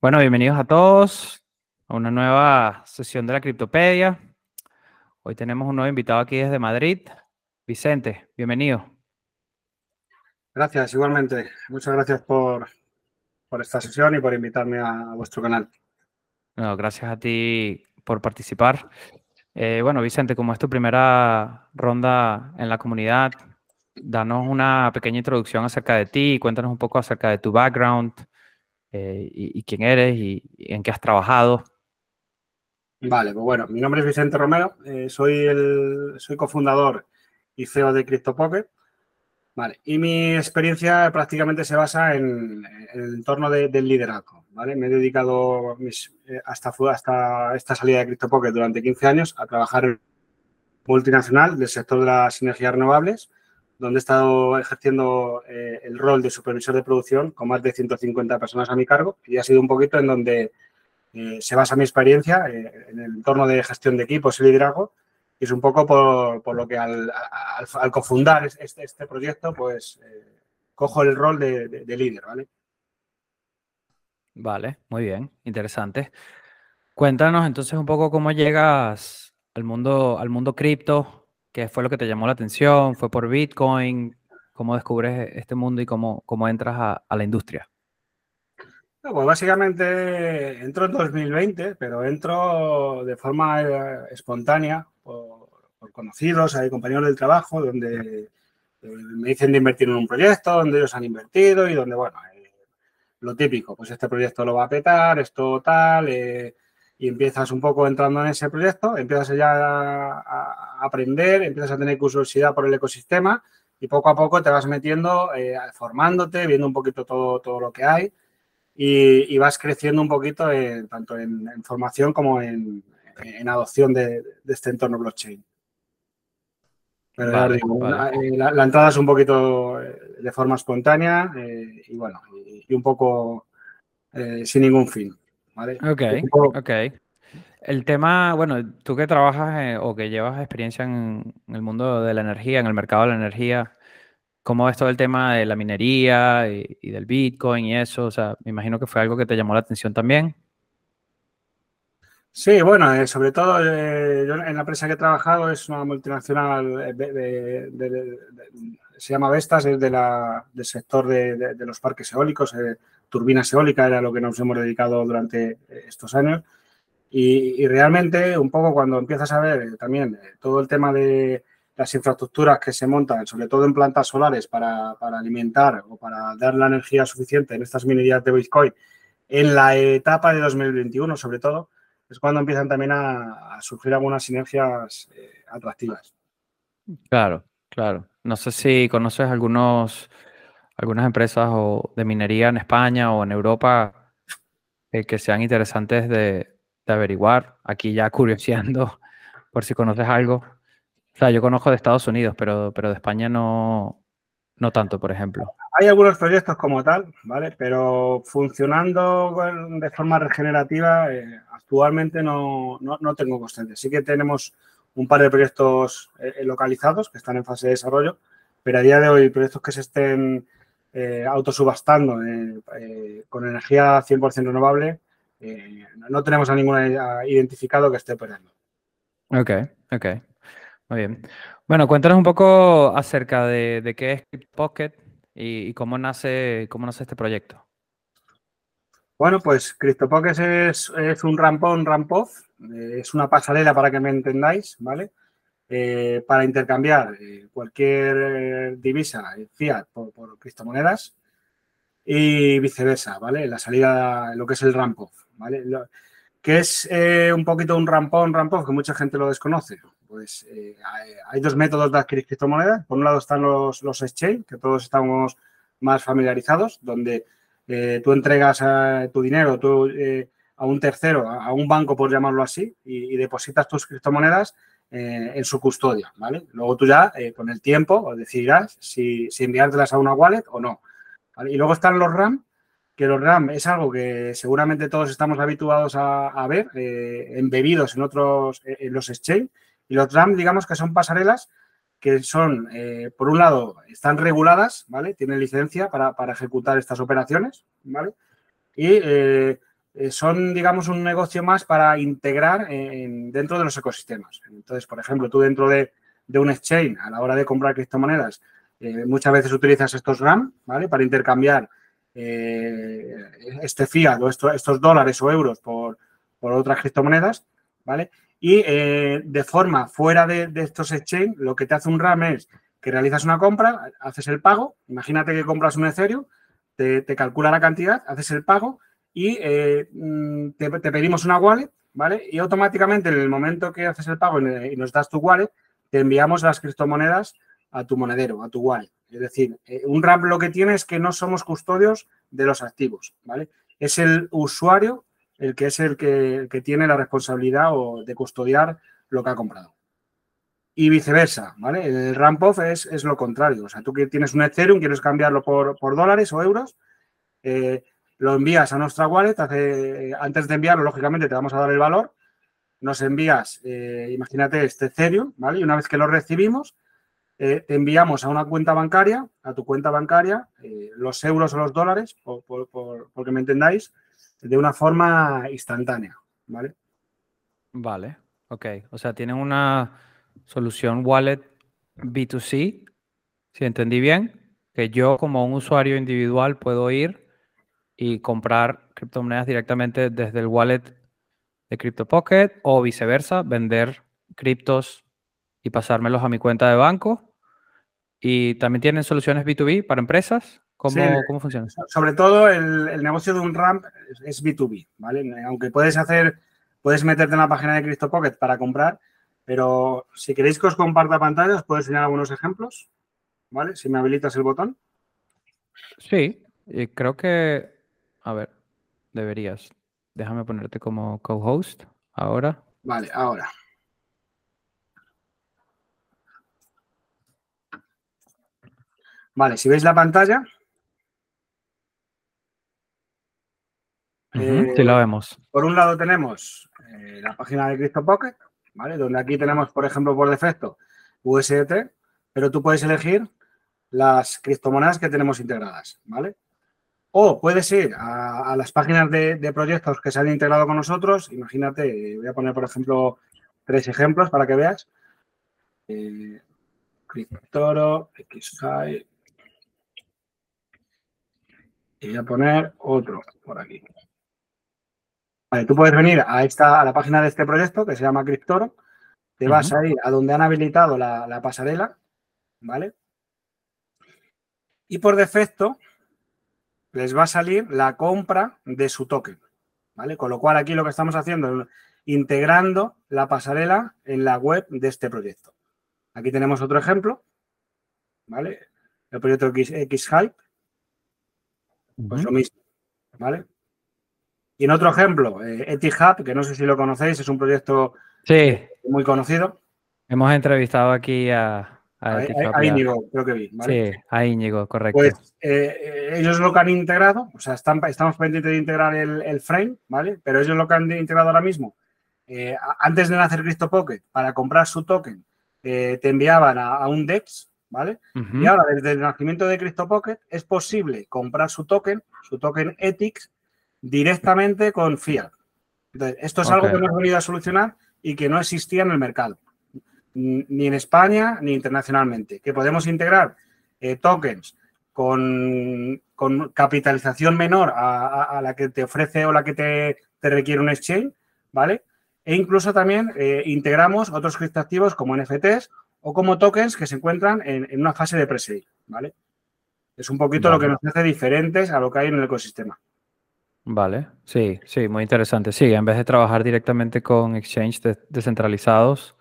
Bueno, bienvenidos a todos a una nueva sesión de la Criptopedia. Hoy tenemos un nuevo invitado aquí desde Madrid. Vicente, bienvenido. Gracias, igualmente. Muchas gracias por, por esta sesión y por invitarme a, vuestro canal. No, gracias a ti por participar. Eh, bueno, Vicente, como es tu primera ronda en la comunidad, danos una pequeña introducción acerca de ti, cuéntanos un poco acerca de tu background eh, y, quién eres y, en qué has trabajado. Vale, pues bueno, mi nombre es Vicente Romero, eh, soy el soy cofundador y CEO de CryptoPocket. Vale, y mi experiencia prácticamente se basa en, el entorno del liderazgo. ¿vale? Me he dedicado eh, hasta, hasta esta salida de CryptoPocket durante 15 años a trabajar multinacional del sector de las energías renovables donde he estado ejerciendo eh, el rol de supervisor de producción con más de 150 personas a mi cargo y ha sido un poquito en donde eh, se basa mi experiencia eh, en el entorno de gestión de equipos y liderazgo y es un poco por, lo que al, cofundar este, este, proyecto pues cojo el rol de, líder, ¿vale? Vale, muy bien, interesante. Cuéntanos entonces un poco cómo llegas al mundo, al mundo cripto, ¿Qué fue lo que te llamó la atención? ¿Fue por Bitcoin? ¿Cómo descubres este mundo y cómo, cómo entras a, la industria? pues básicamente entro en 2020, pero entro de forma eh, espontánea por, conocidos, hay compañeros del trabajo, donde eh, me dicen de invertir en un proyecto, donde ellos han invertido y donde, bueno, eh, lo típico, pues este proyecto lo va a petar, esto tal, y empiezas un poco entrando en ese proyecto, empiezas ya a, aprender, empiezas a tener curiosidad por el ecosistema y poco a poco te vas metiendo, eh, formándote, viendo un poquito todo, todo lo que hay y, vas creciendo un poquito tanto en, formación como en, adopción de, este entorno blockchain. Pero eh, La, entrada es un poquito eh, de forma espontánea y bueno, y un poco sin ningún fin. Ok, ok. El tema, bueno, tú que trabajas o que llevas experiencia en, el mundo de la energía, en el mercado de la energía, ¿cómo es todo el tema de la minería y, del Bitcoin y eso? O sea, me imagino que fue algo que te llamó la atención también. Sí, bueno, eh, sobre todo eh, yo en la empresa que he trabajado es una multinacional, eh, se llama Vestas, es de la, del sector de, los parques eólicos, turbinas eólicas, era lo que nos hemos dedicado durante eh, estos años. Y, realmente, un poco cuando empiezas a ver eh, también eh, todo el tema de las infraestructuras que se montan, sobre todo en plantas solares, para, alimentar o para dar la energía suficiente en estas minerías de Bitcoin, en la etapa de 2021, sobre todo, es cuando empiezan también a, surgir algunas sinergias atractivas. Claro, claro. No sé si conoces algunos algunas empresas o de minería en España o en Europa eh, que sean interesantes de, averiguar. Aquí ya curioseando por si conoces algo. O sea, yo conozco de Estados Unidos, pero, pero de España no, no tanto, por ejemplo. Hay algunos proyectos como tal, ¿vale? Pero funcionando de forma regenerativa, eh, actualmente no, tengo constancia. Sí que tenemos un par de proyectos eh, localizados que están en fase de desarrollo, pero a día de hoy proyectos que se estén eh, autosubastando eh, eh, con energía 100% renovable, no tenemos a ninguna identificado que esté operando. Ok, ok. Muy bien. Bueno, cuéntanos un poco acerca de, qué es CryptoPocket y, y, cómo, nace, cómo nace este proyecto. Bueno, pues CryptoPocket es, es un rampón, ramp-off, es una pasarela para que me entendáis, ¿vale? Eh, para intercambiar eh, cualquier eh, divisa fiat por, criptomonedas y viceversa, ¿vale? La salida, lo que es el ramp off, ¿vale? que es un poquito un rampón, ramp que mucha gente lo desconoce. Pues hay, dos métodos de adquirir criptomonedas. Por un lado están los, los exchange, que todos estamos más familiarizados, donde tú entregas tu dinero a un tercero, a, un banco, por llamarlo así, y, depositas tus criptomonedas eh, en su custodia, ¿vale? Luego tú ya, eh, con el tiempo, decidirás si, si, enviártelas a una wallet o no. Y luego están los RAM, que los RAM es algo que seguramente todos estamos habituados a, ver, eh, embebidos en otros, en los exchange. Y los RAM, digamos que son pasarelas que son, por un lado, están reguladas, ¿vale? Tienen licencia para, ejecutar estas operaciones, ¿vale? Y son, digamos, un negocio más para integrar dentro de los ecosistemas. Entonces, por ejemplo, tú dentro de, un exchange, a la hora de comprar criptomonedas, eh, muchas veces utilizas estos RAM, ¿vale? Para intercambiar este fiat o estos dólares o euros por, otras criptomonedas, ¿vale? Y de forma fuera de, de estos exchange, lo que te hace un RAM es que realizas una compra, haces el pago, imagínate que compras un Ethereum, te, calcula la cantidad, haces el pago y eh, mm, te, pedimos una wallet, ¿vale? Y automáticamente en el momento que haces el pago y nos das tu wallet, te enviamos las criptomonedas a tu monedero, a tu wallet. Es decir, eh, un RAP lo que tiene es que no somos custodios de los activos, ¿vale? Es el usuario el que es el que, que tiene la responsabilidad o de custodiar lo que ha comprado y viceversa, ¿vale? El ramp off es, lo contrario. O sea, tú que tienes un Ethereum, quieres cambiarlo por, dólares o euros, eh, lo envías a nuestra wallet, antes de enviarlo, lógicamente, te vamos a dar el valor, nos envías, eh, imagínate, este Ethereum, ¿vale? Y una vez que lo recibimos, eh, te enviamos a una cuenta bancaria, a tu cuenta bancaria, los euros o los dólares, por, por, que me entendáis, de una forma instantánea, ¿vale? Vale, ok. O sea, tienen una solución wallet B2C, si entendí bien, que yo como un usuario individual puedo ir y comprar criptomonedas directamente desde el wallet de CryptoPocket o viceversa, vender criptos y pasármelos a mi cuenta de banco. Y también tienen soluciones B2B para empresas. ¿Cómo, ¿cómo funciona? Sobre todo el, negocio de un ramp es B2B, ¿vale? Aunque puedes hacer, puedes meterte en la página de CryptoPocket para comprar, pero si queréis que os comparta pantalla, os puedo enseñar algunos ejemplos, ¿vale? Si me habilitas el botón. Sí, creo que, a ver, deberías. Déjame ponerte como co-host ahora. Vale, ahora. Vale, si veis la pantalla. sí, la vemos. Por un lado tenemos eh, la página de CryptoPocket, donde aquí tenemos, por ejemplo, por defecto USDT, pero tú puedes elegir las criptomonedas que tenemos integradas, ¿vale? O puedes ir a, las páginas de, proyectos que se han integrado con nosotros. Imagínate, voy a poner, por ejemplo, tres ejemplos para que veas. Eh, Cryptoro, XHigh. Y voy a poner otro por aquí tú puedes venir a, esta, a la página de este proyecto que se llama Cryptoro, te vas a ir a donde han habilitado la, pasarela, ¿vale? Y por defecto les va a salir la compra de su token, ¿vale? Con lo cual aquí lo que estamos haciendo es integrando la pasarela en la web de este proyecto. Aquí tenemos otro ejemplo, ¿vale? El proyecto X, Hype, pues lo mismo, ¿vale? Y en otro ejemplo, eh, Etihad, que no sé si lo conocéis, es un proyecto muy conocido. Hemos entrevistado aquí a, a, Íñigo, creo que vi. Sí, a Íñigo, correcto. Pues eh, ellos lo que han integrado, o sea, estamos pendientes de integrar el, frame, ¿vale? Pero ellos lo que han integrado ahora mismo, eh, antes de nacer CryptoPocket, para comprar su token, te enviaban a, un DEX, ¿vale? Y ahora, desde el nacimiento de CryptoPocket, es posible comprar su token, su token ETIX, directamente con Fiat. esto es algo que hemos venido a solucionar y que no existía en el mercado, ni en España ni internacionalmente. Que podemos integrar eh, tokens con, capitalización menor a, la que te ofrece o la que te, requiere un exchange, ¿vale? E incluso también eh, integramos otros criptoactivos como NFTs o como tokens que se encuentran en, una fase de pre ¿vale? Es un poquito lo que nos hace diferentes a lo que hay en el ecosistema. Vale, sí, sí, muy interesante. Sí, en vez de trabajar directamente con exchanges descentralizados,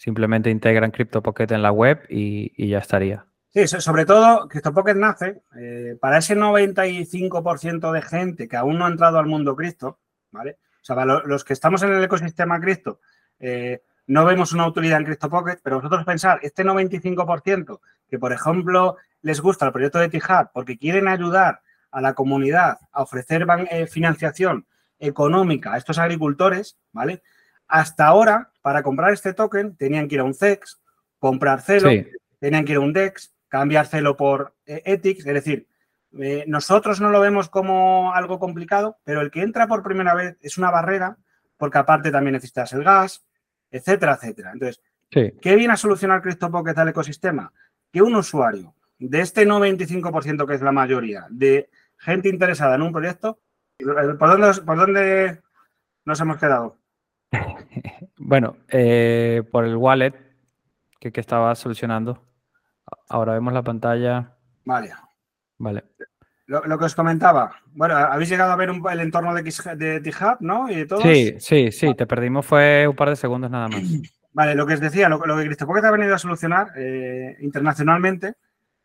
simplemente integran CryptoPocket en la web y, ya estaría. Sí, sobre todo CryptoPocket nace eh, para ese 95% de gente que aún no ha entrado al mundo cripto, ¿vale? O sea, para los que estamos en el ecosistema cripto, eh, no vemos una utilidad en CryptoPocket, pero vosotros pensar, este 95% que, por ejemplo, les gusta el proyecto de Tijad porque quieren ayudar a la comunidad a ofrecer eh, financiación económica a estos agricultores, ¿vale? Hasta ahora, para comprar este token, tenían que ir a un CEX, comprar Celo, tenían que ir a un DEX, cambiar Celo por eh, ETIX, es decir, Eh, nosotros no lo vemos como algo complicado, pero el que entra por primera vez es una barrera, porque aparte también necesitas el gas, etcétera, etcétera. Entonces, ¿qué viene a solucionar CryptoPocket al ecosistema? Que un usuario de este 95% que es la mayoría de gente interesada en un proyecto, ¿por dónde, por dónde nos hemos quedado? bueno, eh, por el wallet que, que estaba solucionando. Ahora vemos la pantalla. Vale. Vale. Lo, que os comentaba, bueno, habéis llegado a ver el entorno de, de t ¿no? Y de Sí, sí, sí, te perdimos fue un par de segundos nada más. Vale, lo que os decía, lo, lo que CryptoPocket ha venido a solucionar eh, internacionalmente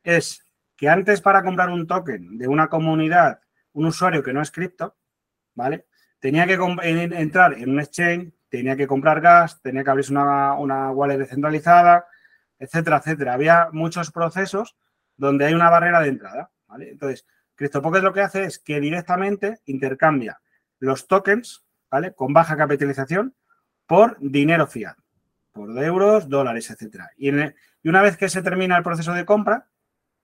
es que antes para comprar un token de una comunidad, un usuario que no es cripto, ¿vale? Tenía que entrar en un exchange, tenía que comprar gas, tenía que abrirse una, una wallet descentralizada, etcétera, etcétera. Había muchos procesos donde hay una barrera de entrada. Entonces, CryptoPocket lo que hace es que directamente intercambia los tokens, ¿vale? Con baja capitalización por dinero fiat, por euros, dólares, etcétera. Y, y una vez que se termina el proceso de compra,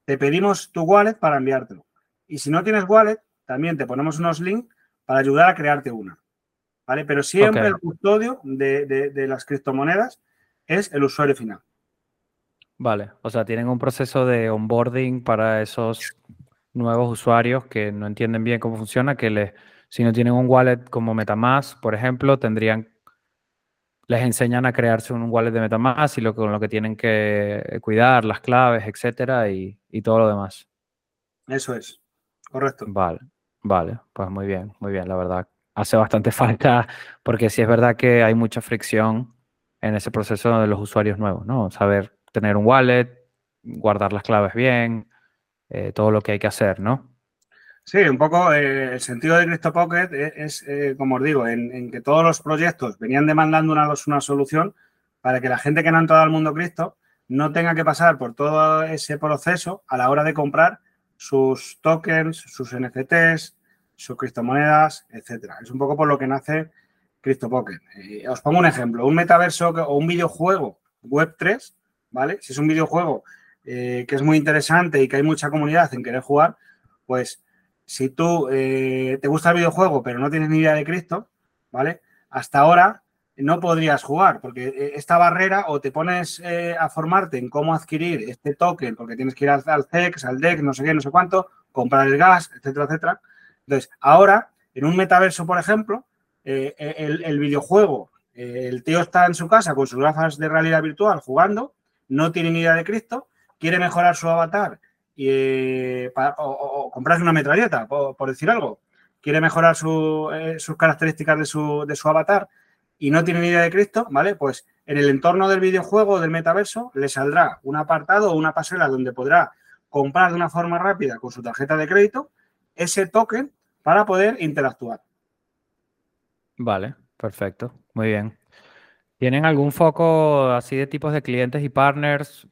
te pedimos tu wallet para enviártelo. Y si no tienes wallet, también te ponemos unos links para ayudar a crearte una. ¿Vale? Pero siempre el custodio de, las criptomonedas es el usuario final. Vale, o sea, tienen un proceso de onboarding para esos nuevos usuarios que no entienden bien cómo funciona, que les, si no tienen un wallet como Metamask, por ejemplo, tendrían, les enseñan a crearse un wallet de Metamask y lo, con lo que tienen que cuidar, las claves, etcétera, y, y todo lo demás. Eso es, correcto. Vale, vale, pues muy bien, muy bien, la verdad. Hace bastante falta, porque sí es verdad que hay mucha fricción en ese proceso de los usuarios nuevos, ¿no? Saber tener un wallet, guardar las claves bien, eh, todo lo que hay que hacer, ¿no? Sí, un poco eh, el sentido de CryptoPocket es, es eh, como os digo, en, que todos los proyectos venían demandando una, una solución para que la gente que no ha entrado al mundo cripto no tenga que pasar por todo ese proceso a la hora de comprar sus tokens, sus NFTs, sus criptomonedas, etcétera. Es un poco por lo que nace CryptoPocket. Eh, os pongo un ejemplo, un metaverso o un videojuego Web3, ¿vale? Si es un videojuego eh, que es muy interesante y que hay mucha comunidad en querer jugar, pues si tú eh, te gusta el videojuego pero no tienes ni idea de cripto, ¿vale? Hasta ahora no podrías jugar, porque eh, esta barrera o te pones eh, a formarte en cómo adquirir este token, porque tienes que ir al, CEX, al DEC, no sé qué, no sé cuánto, comprar el gas, etcétera, etcétera. Entonces, ahora, en un metaverso, por ejemplo, eh, el, videojuego, el tío está en su casa con sus gafas de realidad virtual jugando, no tiene ni idea de Cristo, quiere mejorar su avatar y, o, comprarse una metralleta, por, decir algo, quiere mejorar sus características de su, de su avatar y no tiene ni idea de Cristo, ¿vale? Pues en el entorno del videojuego del metaverso le saldrá un apartado o una pasarela donde podrá comprar de una forma rápida con su tarjeta de crédito ese token para poder interactuar. Vale, perfecto, muy bien. ¿Tienen algún foco así de tipos de clientes y partners?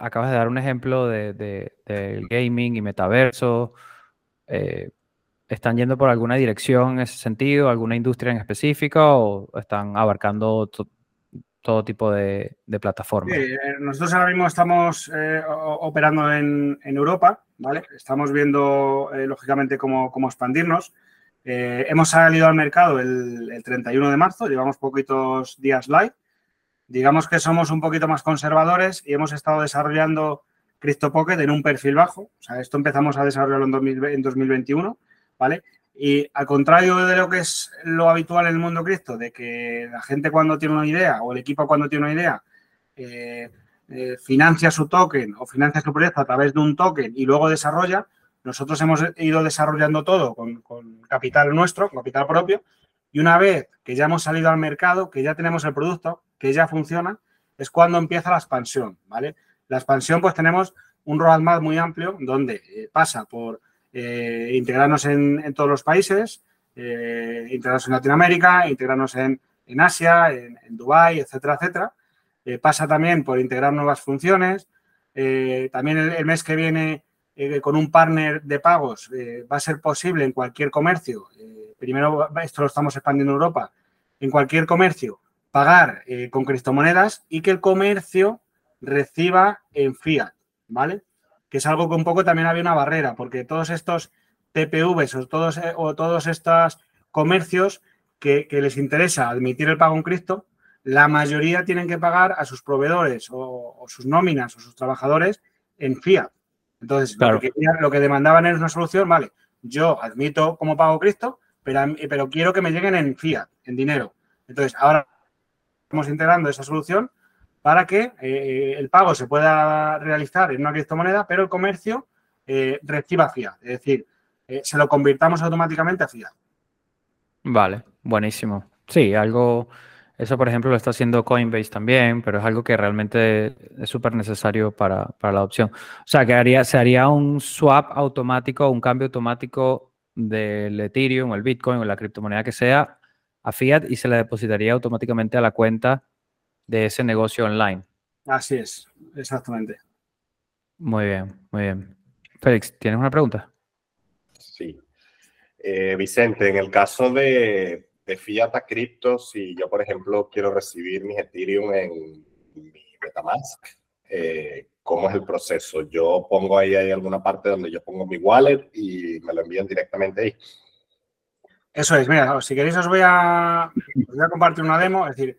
acabas de dar un ejemplo de, gaming y metaverso. Eh, ¿Están yendo por alguna dirección en ese sentido, alguna industria en específico o están abarcando todo tipo de, plataformas? Eh, nosotros ahora mismo estamos eh, operando en, Europa, ¿vale? Estamos viendo, eh, lógicamente, cómo, expandirnos. hemos salido al mercado el, el, 31 de marzo, llevamos poquitos días live. Digamos que somos un poquito más conservadores y hemos estado desarrollando CryptoPocket en un perfil bajo. O sea, esto empezamos a desarrollarlo en, en 2021 ¿vale? Y al contrario de lo que es lo habitual en el mundo cripto, de que la gente cuando tiene una idea o el equipo cuando tiene una idea eh, eh, financia su token o financia su proyecto a través de un token y luego desarrolla, nosotros hemos ido desarrollando todo con, capital nuestro, capital propio, y una vez que ya hemos salido al mercado, que ya tenemos el producto, que ya funciona, es cuando empieza la expansión, ¿vale? La expansión, pues tenemos un roadmap muy amplio donde eh, pasa por eh, integrarnos en, todos los países, eh, integrarnos en Latinoamérica, integrarnos en, Asia, en, Dubái, etcétera, etcétera. Eh, pasa también por integrar nuevas funciones. también el, mes que viene, con un partner de pagos, va a ser posible en cualquier comercio. primero, esto lo estamos expandiendo en Europa. En cualquier comercio, pagar con criptomonedas y que el comercio reciba en fiat, ¿vale? Que es algo que un poco también había una barrera, porque todos estos TPVs o todos, eh, o todos estos comercios que, les interesa admitir el pago en cripto, la mayoría tienen que pagar a sus proveedores o, sus nóminas o sus trabajadores en fiat. Entonces, lo, que, lo, que, demandaban es una solución, vale, yo admito como pago cripto, pero, pero quiero que me lleguen en fiat, en dinero. Entonces, ahora estamos integrando esa solución para que eh, el pago se pueda realizar en una criptomoneda, pero el comercio eh, reciba fiat. Es decir, eh, se lo convirtamos automáticamente a fiat. Vale, buenísimo. Sí, algo, eso por ejemplo lo está haciendo Coinbase también, pero es algo que realmente es súper necesario para, para, la adopción. O sea, que haría, se haría un swap automático, un cambio automático del Ethereum o el Bitcoin o la criptomoneda que sea a fiat y se le depositaría automáticamente a la cuenta de ese negocio online. Así es, exactamente. Muy bien, muy bien. Félix, ¿tienes una pregunta? Sí. Eh, Vicente, en el caso de, de Fiat a cripto, si yo, por ejemplo, quiero recibir mis Ethereum en mi Metamask, eh, ¿cómo es el proceso? Yo pongo ahí, hay alguna parte donde yo pongo mi wallet y me lo envían directamente ahí. Eso es, mira, si queréis os voy a, os voy a compartir una demo, es decir,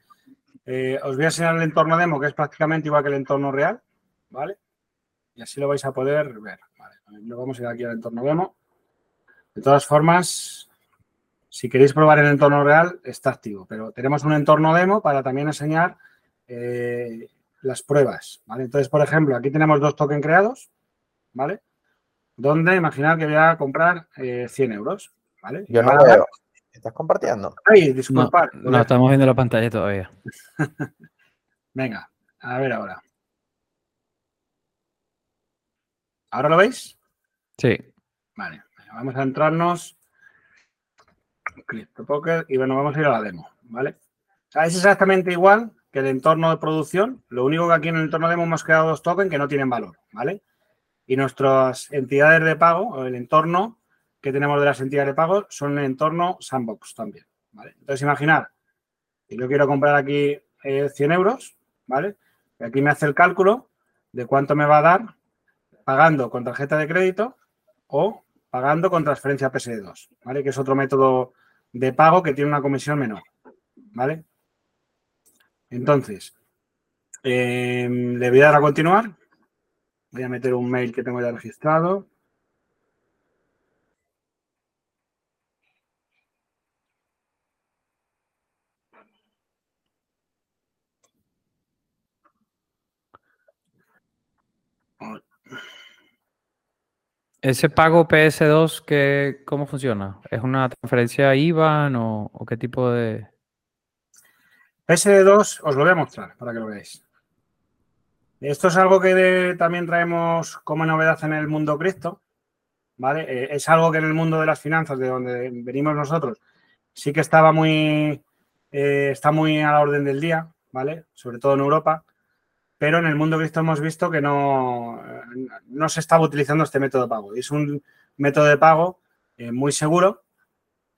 eh, os voy a enseñar el entorno demo, que es prácticamente igual que el entorno real, ¿vale? Y así lo vais a poder ver. Vale, lo vamos a ir aquí al entorno demo. De todas formas, si queréis probar el entorno real, está activo, pero tenemos un entorno demo para también enseñar eh, las pruebas, ¿vale? Entonces, por ejemplo, aquí tenemos dos tokens creados, ¿vale? Donde imaginar que voy a comprar 100 eh, euros, ¿vale? Yo no veo. ¿Estás compartiendo? Ay, disculpad. No, estamos viendo la pantalla todavía. Venga, a ver ahora. ¿Ahora lo veis? Sí. Vale, vamos a entrarnos. Poker y bueno, vamos a ir a la demo, ¿vale? O sea, es exactamente igual que el entorno de producción. Lo único que aquí en el entorno demo hemos creado dos tokens que no tienen valor, ¿vale? Y nuestras entidades de pago, el entorno, que tenemos de las entidades de pago son en entorno sandbox también. ¿vale? Entonces, imaginar que yo quiero comprar aquí 100 eh, euros, ¿vale? Y aquí me hace el cálculo de cuánto me va a dar pagando con tarjeta de crédito o pagando con transferencia PSD2, ¿vale? Que es otro método de pago que tiene una comisión menor, ¿vale? Entonces, em, le voy a dar a continuar. Voy a meter un mail que tengo ya registrado. ¿Ese pago PS2, que, cómo funciona? ¿Es una transferencia IBAN o, o qué tipo de...? PS2 os lo voy a mostrar para que lo veáis. Esto es algo que también traemos como novedad en el mundo cripto, ¿vale? Eh, es algo que en el mundo de las finanzas, de donde venimos nosotros, sí que estaba muy, eh, está muy a la orden del día, ¿vale? Sobre todo en Europa pero en el mundo cripto hemos visto que no, no se estaba utilizando este método de pago. Es un método de pago eh, muy seguro,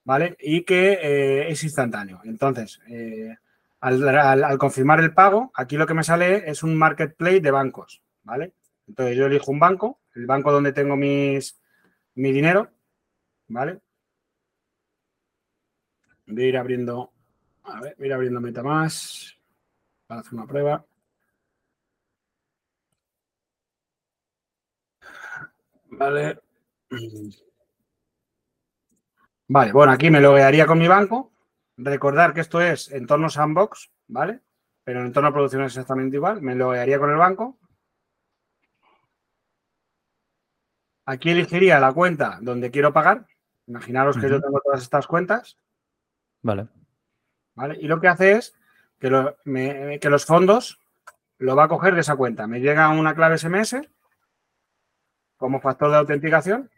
¿vale? Y que eh, es instantáneo. Entonces, eh, al, confirmar el pago, aquí lo que me sale es un marketplace de bancos, ¿vale? Entonces, yo elijo un banco, el banco donde tengo mis, mi dinero, ¿vale? Voy a ir abriendo, a ver, voy a ir abriendo MetaMask para hacer una prueba. Vale. Vale, bueno, aquí me loguearía con mi banco. Recordar que esto es entorno sandbox, ¿vale? Pero en entorno de producción es exactamente igual. Me loguearía con el banco. Aquí elegiría la cuenta donde quiero pagar. Imaginaros que yo tengo todas estas cuentas. Vale. ¿Vale? Y lo que hace es que, que los fondos lo va a coger de esa cuenta. Me llega una clave SMS como factor de autenticación.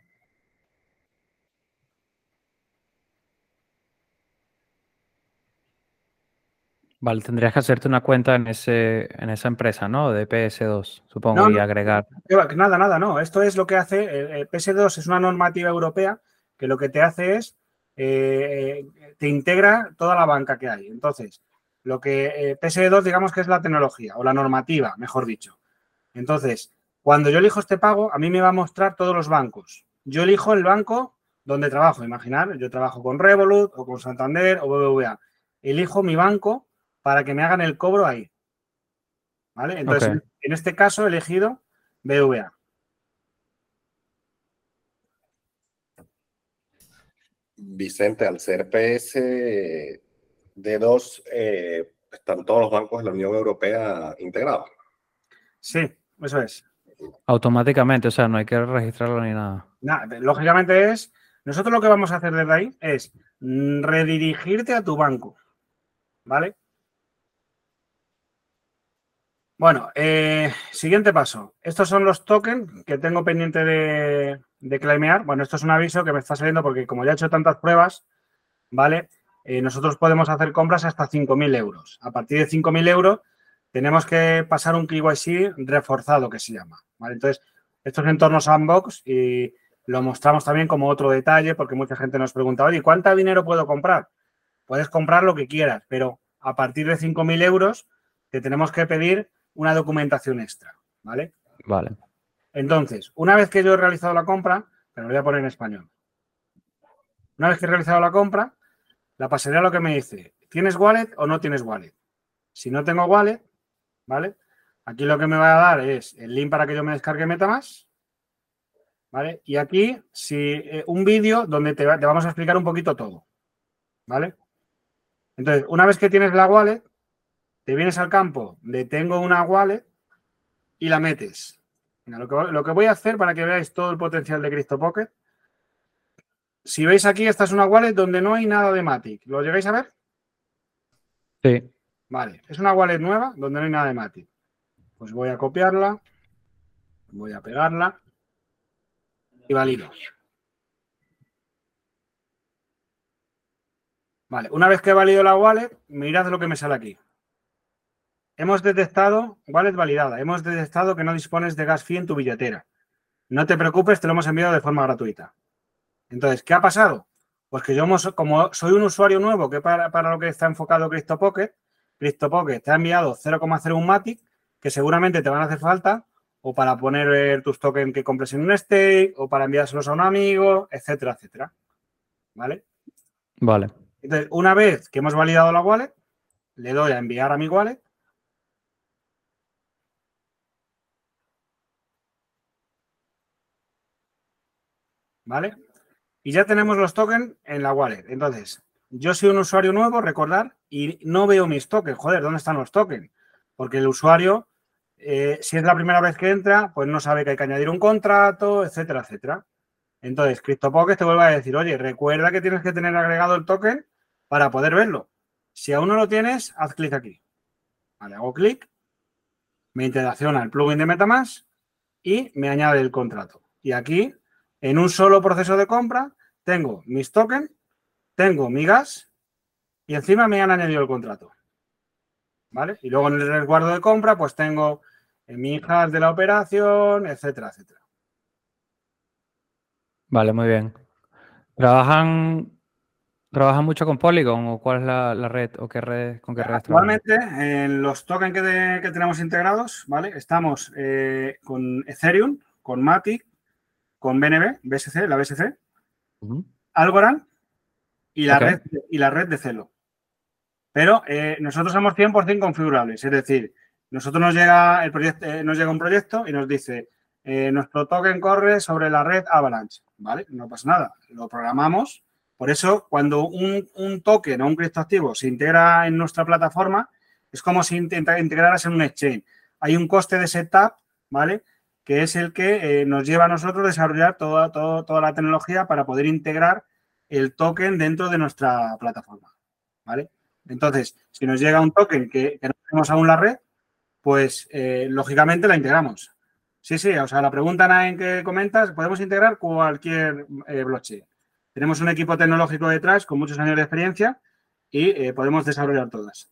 Vale, tendrías que hacerte una cuenta en ese en esa empresa, ¿no? De PS2, supongo, y agregar. nada, nada, no. Esto es lo que hace. PS2 es una normativa europea que lo que te hace es eh, te integra toda la banca que hay. Entonces, lo que eh, PS2 digamos que es la tecnología o la normativa, mejor dicho. Entonces, Cuando yo elijo este pago, a mí me va a mostrar todos los bancos. Yo elijo el banco donde trabajo. Imaginar, yo trabajo con Revolut o con Santander o BBVA. Elijo mi banco para que me hagan el cobro ahí. ¿Vale? Entonces, en este caso he elegido BBVA. Vicente, al ser PSD2, eh, están todos los bancos de la Unión Europea integrados. Sí, eso es. Automáticamente, o sea, no hay que registrarlo ni nada. Lógicamente es, nosotros lo que vamos a hacer desde ahí es mm, redirigirte a tu banco, ¿vale? Bueno, eh, siguiente paso. Estos son los tokens que tengo pendiente de, de. Bueno, esto es un aviso que me está saliendo porque como ya he hecho tantas pruebas, ¿vale? Eh, nosotros podemos hacer compras hasta 5.000 euros. A partir de 5.000 euros tenemos que pasar un KYC reforzado que se llama, ¿vale? Entonces, esto es entorno sandbox y lo mostramos también como otro detalle porque mucha gente nos pregunta, oye, ¿cuánto dinero puedo comprar? Puedes comprar lo que quieras, pero a partir de 5.000 euros te tenemos que pedir una documentación extra, ¿vale? Vale. Entonces, una vez que yo he realizado la compra, pero lo voy a poner en español. Una vez que he realizado la compra, la pasaré a lo que me dice, ¿tienes wallet o no tienes wallet? Si no tengo wallet, ¿vale? Aquí lo que me va a dar es el link para que yo me descargue MetaMask, ¿vale? Y aquí si, eh, un vídeo donde te, va- te vamos a explicar un poquito todo, ¿vale? Entonces, una vez que tienes la wallet, te vienes al campo de tengo una wallet y la metes. Lo, que, lo que voy a hacer para que veáis todo el potencial de CryptoPocket. Si veis aquí, esta es una wallet donde no hay nada de Matic. ¿Lo llegáis a ver? Sí. Vale, es una wallet nueva donde no hay nada de Matic. Pues voy a copiarla, voy a pegarla y valido. Vale, una vez que he valido la wallet, mirad lo que me sale aquí. Hemos detectado, wallet validada, hemos detectado que no dispones de gas fee en tu billetera. No te preocupes, te lo hemos enviado de forma gratuita. Entonces, ¿qué ha pasado? Pues que yo, como soy un usuario nuevo que para, para lo que está enfocado CryptoPocket, CryptoPocket te ha enviado 0,01 Matic, que seguramente te van a hacer falta, o para poner eh, tus tokens que compres en un stake, o para enviárselos a un amigo, etcétera, etcétera. ¿Vale? Vale. Entonces, una vez que hemos validado la wallet, le doy a enviar a mi wallet. ¿Vale? Y ya tenemos los tokens en la wallet. Entonces, yo soy un usuario nuevo, recordar, y no veo mis tokens. Joder, ¿dónde están los tokens? Porque el usuario, eh, si es la primera vez que entra, pues no sabe que hay que añadir un contrato, etcétera, etcétera. Entonces, CryptoPocket te vuelve a decir, oye, recuerda que tienes que tener agregado el token para poder verlo. Si aún no lo tienes, haz clic aquí. Vale, hago clic, me interacciona el plugin de Metamask y me añade el contrato. Y aquí, en un solo proceso de compra, tengo mis tokens, tengo mi gas y encima me han añadido el contrato. ¿Vale? Y luego en el resguardo de compra, pues tengo eh, mi hijas de la operación, etcétera, etcétera. Vale, muy bien. ¿Trabajan, trabajan mucho con Polygon o cuál es la, la red o qué red, con qué trabajan? Actualmente, en los tokens que, tenemos integrados, ¿vale? Estamos eh, con Ethereum, con Matic, con BNB, BSC, la BSC. Algorand y la, red, y la red de Celo. Pero eh, nosotros somos 100% configurables, es decir, nosotros nos llega, el proyecto, eh, nos llega un proyecto y nos dice, eh, nuestro token corre sobre la red Avalanche, ¿vale? No pasa nada, lo programamos. Por eso, cuando un, un token o un criptoactivo se integra en nuestra plataforma, es como si intenta- integraras en un exchange. Hay un coste de setup, ¿vale? Que es el que nos lleva a nosotros a desarrollar toda, todo- toda la tecnología para poder integrar el token dentro de nuestra plataforma, ¿vale? Entonces, si nos llega un token que, que no tenemos aún la red, pues eh, lógicamente la integramos. Sí, sí, o sea, la pregunta en que comentas, podemos integrar cualquier eh, blockchain. Tenemos un equipo tecnológico detrás con muchos años de experiencia y eh, podemos desarrollar todas.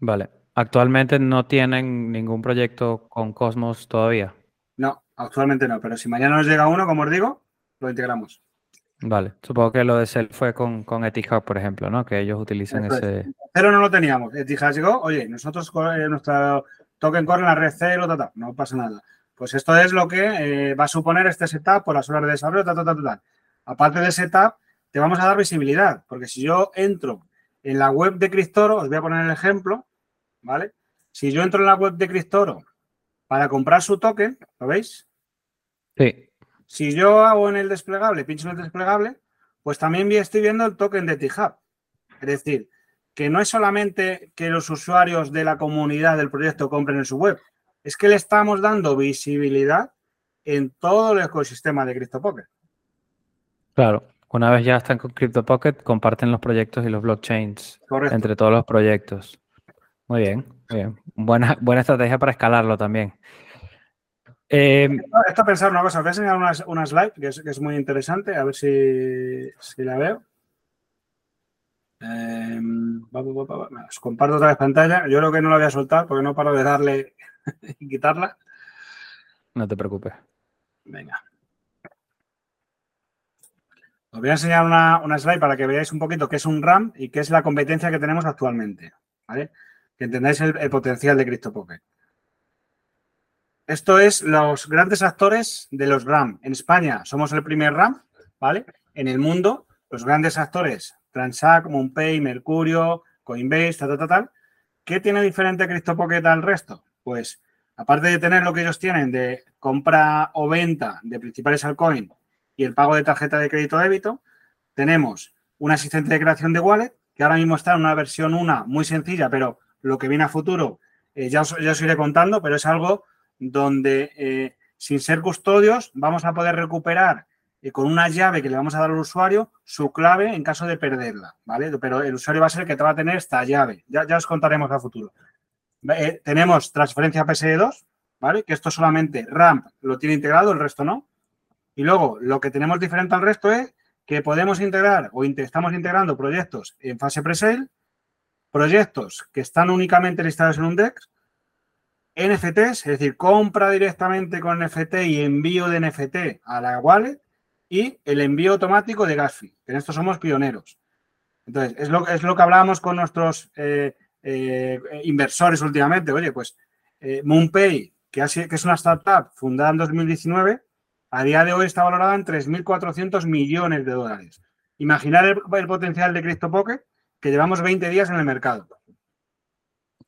Vale. Actualmente no tienen ningún proyecto con Cosmos todavía. No, actualmente no, pero si mañana nos llega uno, como os digo, lo integramos. Vale. Supongo que lo de Cell fue con, con Etihad, por ejemplo, ¿no? Que ellos utilizan Eso es. ese. Cero no lo teníamos. Etihad llegó, oye, nosotros eh, nuestro token corre en la red cero, ta, ta. no pasa nada. Pues esto es lo que eh, va a suponer este setup por las horas de desarrollo, tal, tal, tal, tal. Aparte del setup, te vamos a dar visibilidad, porque si yo entro en la web de Cristoro, os voy a poner el ejemplo, ¿vale? Si yo entro en la web de Cristoro para comprar su token, ¿lo veis? Sí. Si yo hago en el desplegable, pincho en el desplegable, pues también estoy viendo el token de T-Hub. Es decir, que no es solamente que los usuarios de la comunidad del proyecto compren en su web, es que le estamos dando visibilidad en todo el ecosistema de CryptoPocket. Claro, una vez ya están con CryptoPocket, comparten los proyectos y los blockchains entre todos los proyectos. Muy bien, muy bien. Buena, buena estrategia para escalarlo también. Eh, esto, pensar una cosa, voy a enseñar una, slide que es, muy interesante, a ver si, la veo. Eh, os comparto otra vez pantalla. Yo creo que no la voy a soltar porque no paro de darle y quitarla. No te preocupes. Venga. Os voy a enseñar una, slide para que veáis un poquito qué es un RAM y qué es la competencia que tenemos actualmente. ¿vale? Que entendáis el, potencial de CryptoPocket. Esto es los grandes actores de los RAM. En España somos el primer RAM, ¿vale? En el mundo, los grandes actores, Transact, MoonPay, Mercurio, Coinbase, tal, tal, tal. ¿Qué tiene diferente CryptoPocket al resto? Pues, aparte de tener lo que ellos tienen de compra o venta de principales altcoins y el pago de tarjeta de crédito débito, tenemos un asistente de creación de wallet, que ahora mismo está en una versión 1 muy sencilla, pero lo que viene a futuro eh, ya, os, iré contando, pero es algo donde eh, sin ser custodios vamos a poder recuperar eh, con una llave que le vamos a dar al usuario su clave en caso de perderla, ¿vale? Pero el usuario va a ser el que te va a tener esta llave. Ya, ya os contaremos a futuro. Eh, tenemos transferencia PSE2, ¿vale? Que esto solamente RAMP lo tiene integrado, el resto no. Y luego, lo que tenemos diferente al resto es que podemos integrar o estamos integrando proyectos en fase pre-sale, proyectos que están únicamente listados en un DEX, NFTs, es decir, compra directamente con NFT y envío de NFT a la wallet y el envío automático de Gasfi. En esto somos pioneros. Entonces, es lo, es lo que hablábamos con nuestros eh, eh, inversores últimamente. Oye, pues eh, MoonPay, que, que es una startup fundada en 2019, a día de hoy está valorada en 3.400 millones de dólares. Imaginar el, potencial de CryptoPocket que llevamos 20 días en el mercado.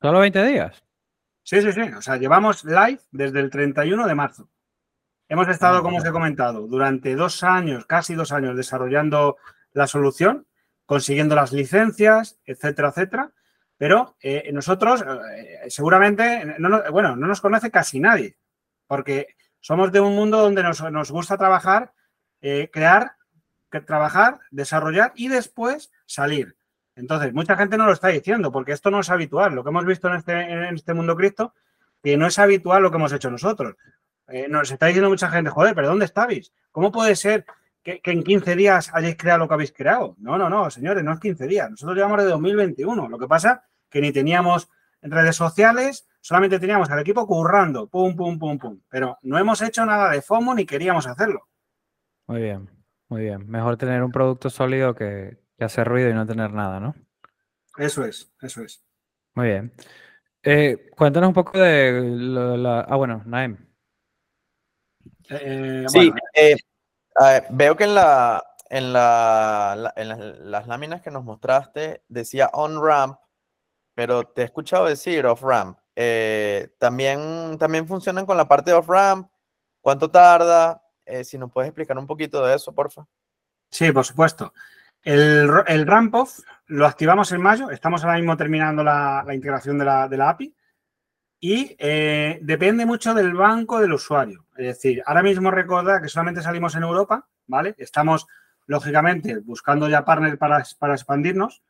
¿Solo 20 días? Sí, sí, sí. O sea, llevamos live desde el 31 de marzo. Hemos estado, como os he comentado, durante dos años, casi dos años, desarrollando la solución, consiguiendo las licencias, etcétera, etcétera. Pero eh, nosotros, eh, seguramente, bueno, no nos conoce casi nadie, porque somos de un mundo donde nos, gusta trabajar, eh, crear, trabajar, desarrollar y después salir. Entonces, mucha gente no lo está diciendo, porque esto no es habitual. Lo que hemos visto en este, este mundo cripto, que no es habitual lo que hemos hecho nosotros. nos está diciendo mucha gente, joder, pero ¿dónde estabais? ¿Cómo puede ser que, en 15 días hayáis creado lo que habéis creado. No, no, no, señores, no es 15 días. Nosotros llevamos de 2021. Lo que pasa que ni teníamos redes sociales, solamente teníamos al equipo currando, pum, pum, pum, pum. Pero no hemos hecho nada de FOMO ni queríamos hacerlo. Muy bien, muy bien. Mejor tener un producto sólido que, hacer ruido y no tener nada, ¿no? Eso es, eso es. Muy bien. Eh, cuéntanos un poco de la... Ah, bueno, Naim. Eh, sí, eh, veo que en, la, en, la, en las, láminas que nos mostraste decía on-ramp, pero te he escuchado decir off-ramp. Eh, ¿también, ¿También funcionan con la parte de off-ramp? ¿Cuánto tarda? Eh, si nos puedes explicar un poquito de eso, porfa. Sí, por supuesto. El, el ramp off lo activamos en mayo. Estamos ahora mismo terminando la, integración de la, API y eh, depende mucho del banco del usuario. Es decir, ahora mismo recuerda que solamente salimos en Europa, ¿vale? Estamos, lógicamente, buscando ya partners para, para expandirnos,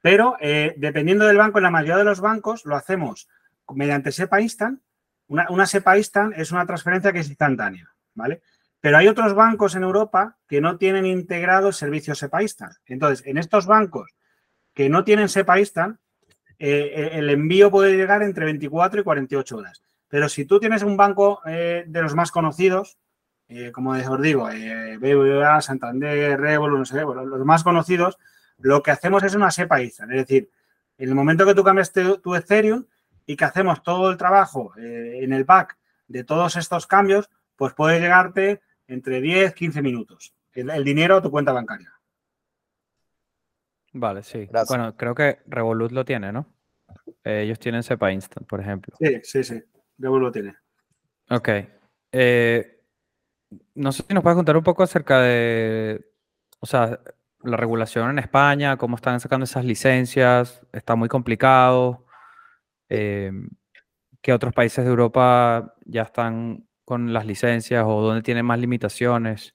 pero eh, dependiendo del banco, en la mayoría de los bancos lo hacemos mediante SEPA Instant. Una, una SEPA Instant es una transferencia que es instantánea, ¿vale? Pero hay otros bancos en Europa que no tienen integrado el servicio SEPA Instant. Entonces, en estos bancos que no tienen SEPA Instant, eh, eh, el envío puede llegar entre 24 y 48 horas. Pero si tú tienes un banco eh, de los más conocidos, como os digo, BBVA, Santander, Revolut, no sé, los más conocidos, lo que hacemos es una SEPA. Es decir, en el momento que tú cambias tu, Ethereum y que hacemos todo el trabajo en el back de todos estos cambios, pues puede llegarte entre 10, 15 minutos. El, dinero a tu cuenta bancaria. Vale, sí. Bueno, creo que Revolut lo tiene, ¿no? Eh, ellos tienen SEPA Instant, por ejemplo. Sí, sí, sí. Revolut lo tiene. Ok. Eh, no sé si nos puedes contar un poco acerca de, o sea, la regulación en España, cómo están sacando esas licencias, está muy complicado. Eh, ¿Qué otros países de Europa ya están con las licencias o dónde tienen más limitaciones?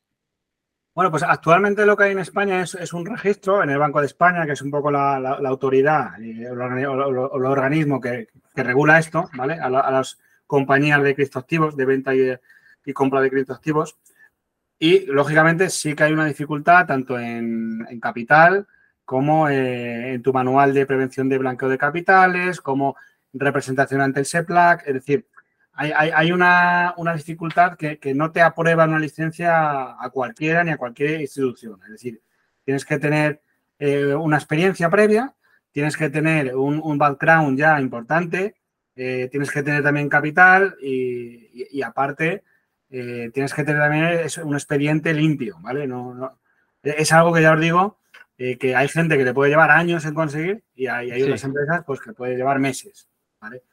Bueno, pues actualmente lo que hay en España es, un registro en el Banco de España, que es un poco la, autoridad o el, organismo que, regula esto, ¿vale? A, las compañías de criptoactivos, de venta y, compra de criptoactivos. Y, lógicamente, sí que hay una dificultad tanto en, capital como eh, en tu manual de prevención de blanqueo de capitales, como representación ante el SEPLAC. Es decir, hay, una, dificultad que, no te aprueba una licencia a cualquiera ni a cualquier institución. Es decir, tienes que tener eh, una experiencia previa, tienes que tener un, background ya importante, eh, tienes que tener también capital y, aparte eh, tienes que tener también un expediente limpio, ¿vale? No, es algo que ya os digo que hay gente que le puede llevar años en conseguir y hay, otras empresas pues que puede llevar meses, ¿vale?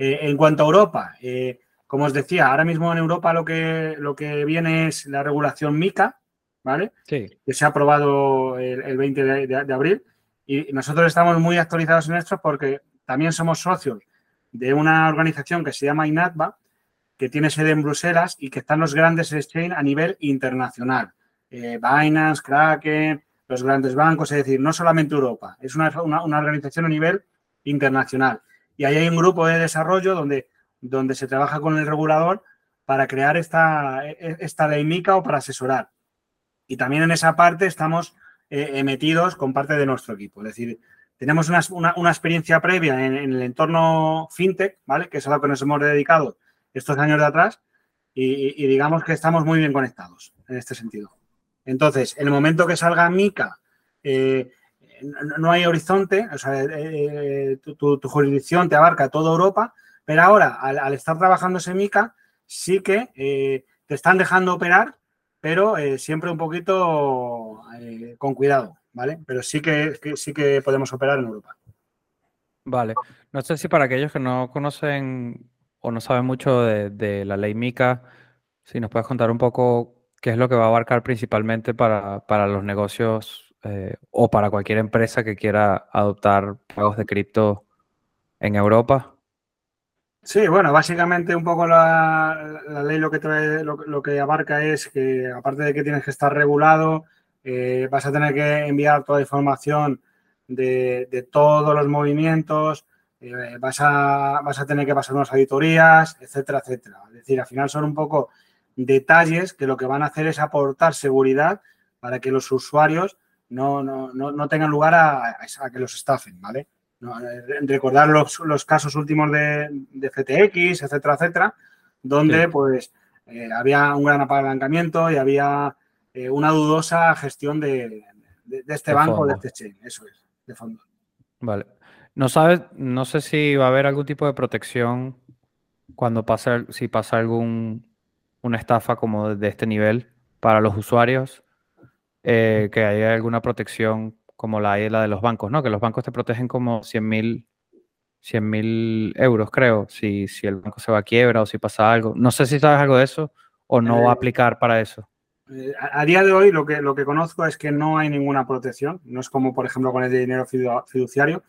Eh, en cuanto a Europa, eh, como os decía, ahora mismo en Europa lo que, lo que viene es la regulación MICA, ¿vale? Sí. Que se ha aprobado el, 20 de, abril y nosotros estamos muy actualizados en esto porque también somos socios de una organización que se llama INATBA, que tiene sede en Bruselas y que están los grandes exchange a nivel internacional. Eh, Binance, Kraken, los grandes bancos, es decir, no solamente Europa, es una organización a nivel internacional. Y ahí hay un grupo de desarrollo donde, donde se trabaja con el regulador para crear esta, esta ley MICA o para asesorar. Y también en esa parte estamos eh, metidos con parte de nuestro equipo. Es decir, tenemos una, experiencia previa en, el entorno fintech, ¿vale? Que es a lo que nos hemos dedicado estos años de atrás y, digamos que estamos muy bien conectados en este sentido. Entonces, en el momento que salga MICA, eh, no hay horizonte, o sea, eh, eh, tu, jurisdicción te abarca toda Europa, pero ahora, al, estar trabajando Semica, sí que eh, te están dejando operar, pero siempre un poquito con cuidado, ¿vale? Pero sí que, sí que podemos operar en Europa. Vale. No sé si para aquellos que no conocen o no saben mucho de, la ley MICA, si nos puedes contar un poco qué es lo que va a abarcar principalmente para, para los negocios eh, o para cualquier empresa que quiera adoptar pagos de cripto en Europa? Sí, bueno, básicamente un poco la, ley lo que, trae, lo, que abarca es que aparte de que tienes que estar regulado, eh, vas a tener que enviar toda la información de, todos los movimientos, eh, vas, a, vas a tener que pasar unas auditorías, etcétera, etcétera. Es decir, al final son un poco detalles que lo que van a hacer es aportar seguridad para que los usuarios no, no, no, tengan lugar a, que los estafen, ¿vale? Eh, recordar los, los, casos últimos de, de, FTX, etcétera, etcétera, donde pues eh, había un gran apalancamiento y había eh, una dudosa gestión de, este banco, de este chain, eso es, de fondo. Vale. No sabes, no sé si va a haber algún tipo de protección cuando pasa, si pasa algún una estafa como de este nivel para los usuarios eh, que haya alguna protección como la hay la de los bancos, ¿no? Que los bancos te protegen como 100 mil euros, creo, si, si el banco se va a quiebra o si pasa algo. No sé si sabes algo de eso o no va a eh, aplicar para eso. Eh, a, día de hoy lo que, lo que conozco es que no hay ninguna protección, no es como por ejemplo con el dinero fiduciario.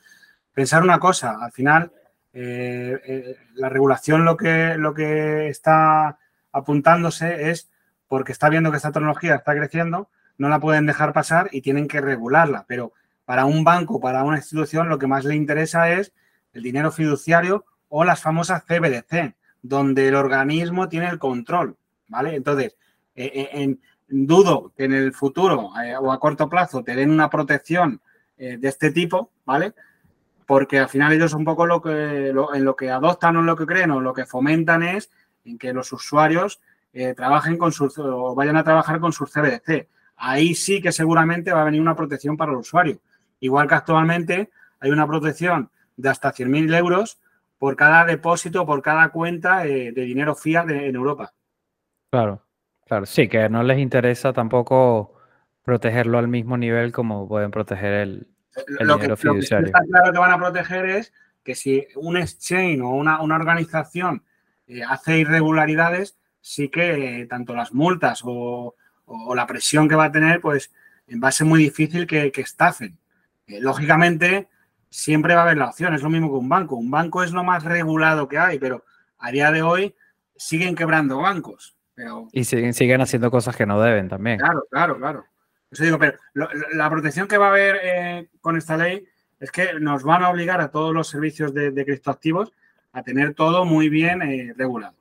Pensar una cosa, al final la regulación lo que, lo que está apuntándose es porque está viendo que esta tecnología está creciendo, no la pueden dejar pasar y tienen que regularla. Pero para un banco, para una institución, lo que más le interesa es el dinero fiduciario o las famosas CBDC, donde el organismo tiene el control, ¿vale? Entonces, eh, eh, en, dudo que en el futuro eh, o a corto plazo te den una protección de este tipo, ¿vale? Porque al final ellos un poco lo que en lo que adoptan o lo que creen o lo que fomentan es en que los usuarios trabajen con sus o vayan a trabajar con sus CBDC ahí sí que seguramente va a venir una protección para el usuario. Igual que actualmente hay una protección de hasta 100.000 euros por cada depósito, por cada cuenta eh, de dinero fiat en Europa. Claro, claro, sí, que no les interesa tampoco protegerlo al mismo nivel como pueden proteger el, dinero fiduciario. Lo que está claro que van a proteger es que si un exchange o una, organización eh, hace irregularidades, sí que tanto las multas o, la presión que va a tener, pues va a ser muy difícil que, estafen. Eh, lógicamente, siempre va a haber la opción, es lo mismo que un banco. Un banco es lo más regulado que hay, pero a día de hoy siguen quebrando bancos. Y siguen, siguen haciendo cosas que no deben también. Claro, claro, claro. Eso digo, pero la protección que va a haber eh, con esta ley es que nos van a obligar a todos los servicios de, criptoactivos a tener todo muy bien eh, regulado.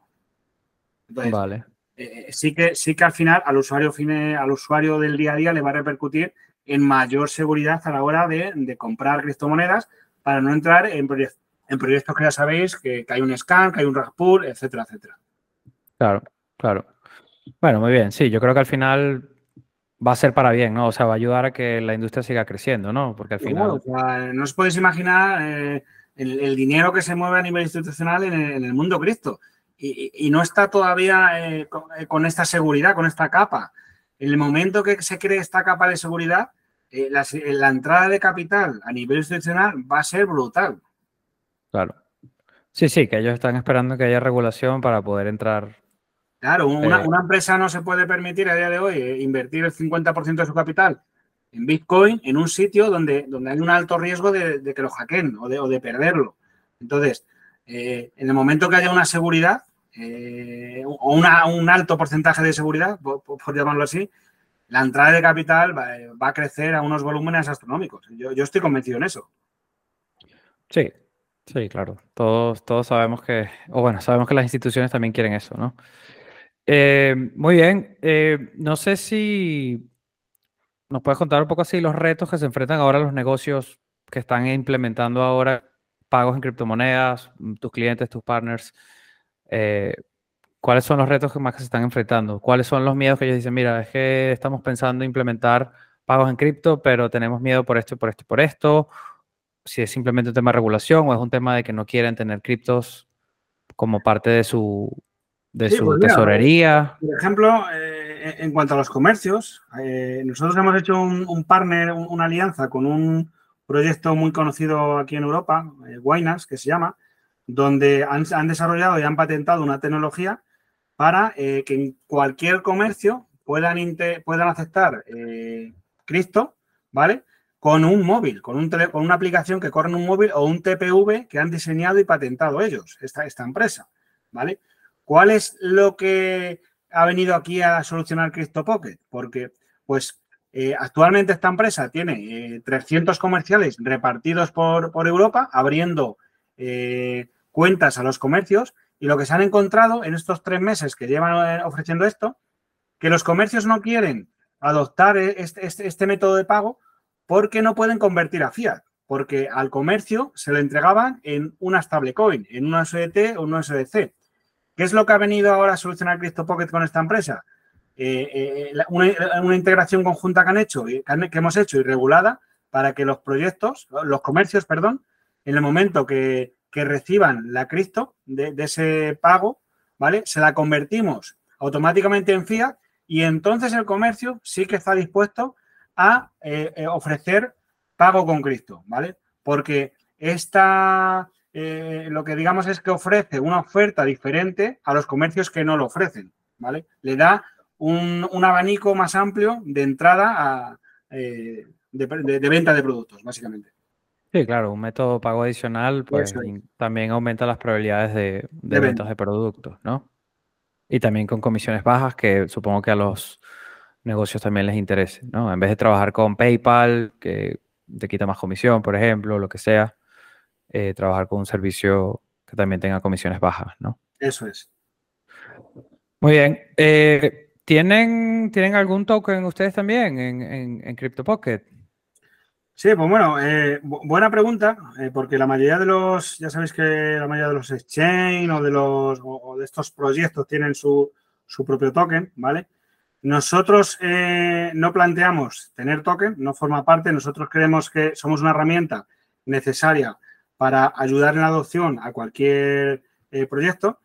vale. Eh, sí, que, sí que al final al usuario, al usuario del día a día le va a repercutir en mayor seguridad a la hora de, comprar criptomonedas para no entrar en, en proyectos que ya sabéis que, hay un scan, que hay un rug pull, etcétera, etcétera. Claro, claro. Bueno, muy bien. Sí, yo creo que al final va a ser para bien, ¿no? O sea, va a ayudar a que la industria siga creciendo, ¿no? Porque al final... no os podéis imaginar eh, el, dinero que se mueve a nivel institucional en el, mundo cripto. Y, no está todavía eh, eh, con, esta seguridad, con esta capa. En el momento que se cree esta capa de seguridad, la, la, entrada de capital a nivel institucional va a ser brutal. Claro. Sí, sí, que ellos están esperando que haya regulación para poder entrar Claro, una, empresa no se puede permitir a día de hoy eh, invertir el 50% de su capital en Bitcoin en un sitio donde, donde hay un alto riesgo de, que lo hackeen o de, o de perderlo. Entonces, eh, en el momento que haya una seguridad eh, o un alto porcentaje de seguridad, por, llamarlo así, la entrada de capital va, a crecer a unos volúmenes astronómicos. Yo, estoy convencido en eso. Sí, sí, claro. Todos, todos sabemos que, o bueno, sabemos que las instituciones también quieren eso, ¿no? Eh, muy bien. Eh, no sé si nos puedes contar un poco así los retos que se enfrentan ahora los negocios que están implementando ahora pagos en criptomonedas, tus clientes, tus partners. Eh, ¿Cuáles son los retos que más que se están enfrentando? ¿Cuáles son los miedos que ellos dicen, mira, es que estamos pensando implementar pagos en cripto, pero tenemos miedo por esto, por esto y por esto? Si es simplemente un tema de regulación o es un tema de que no quieren tener criptos como parte de su, de su pues tesorería. Por ejemplo, eh, en cuanto a los comercios, eh, nosotros hemos hecho un, partner, una alianza con un proyecto muy conocido aquí en Europa, eh, que se llama, donde han, desarrollado y han patentado una tecnología para eh, que en cualquier comercio puedan, puedan aceptar Cristo, ¿vale? Con un móvil, con, un con una aplicación que corre un móvil o un TPV que han diseñado y patentado ellos, esta, esta empresa, ¿vale? ¿Cuál es lo que ha venido aquí a solucionar CryptoPocket? Porque, pues, eh, actualmente esta empresa tiene 300 eh, comerciales repartidos por, Europa, abriendo eh, cuentas a los comercios y lo que se han encontrado en estos tres meses que llevan ofreciendo esto, que los comercios no quieren adoptar este, este, este método de pago porque no pueden convertir a fiat, porque al comercio se le entregaban en una stablecoin, en una USDT o una USDC. ¿Qué es lo que ha venido ahora a solucionar CryptoPocket con esta empresa? Eh, eh, una, integración conjunta que han hecho, que, hemos hecho y regulada para que los proyectos, los comercios, perdón, en el momento que, reciban la cripto de, ese pago, ¿vale? Se la convertimos automáticamente en fiat y entonces el comercio sí que está dispuesto a eh, ofrecer pago con cripto, ¿vale? Porque esta, eh, lo que digamos es que ofrece una oferta diferente a los comercios que no lo ofrecen, ¿vale? Le da un, abanico más amplio de entrada eh, de, venta de productos, básicamente. Sí, claro, un método pago adicional pues, también aumenta las probabilidades de, ventas de productos, ¿no? Y también con comisiones bajas que supongo que a los negocios también les interese, ¿no? En vez de trabajar con PayPal, que te quita más comisión, por ejemplo, lo que sea, eh, trabajar con un servicio que también tenga comisiones bajas, ¿no? Eso es. Muy bien. Eh, ¿tienen, ¿Tienen algún token ustedes también en, en, CryptoPocket? Sí, pues bueno, eh, buena pregunta, porque la mayoría de los, ya sabéis que la mayoría de los exchange o de los o de estos proyectos tienen su, su propio token, ¿vale? Nosotros no planteamos tener token, no forma parte, nosotros creemos que somos una herramienta necesaria para ayudar en la adopción a cualquier eh, proyecto.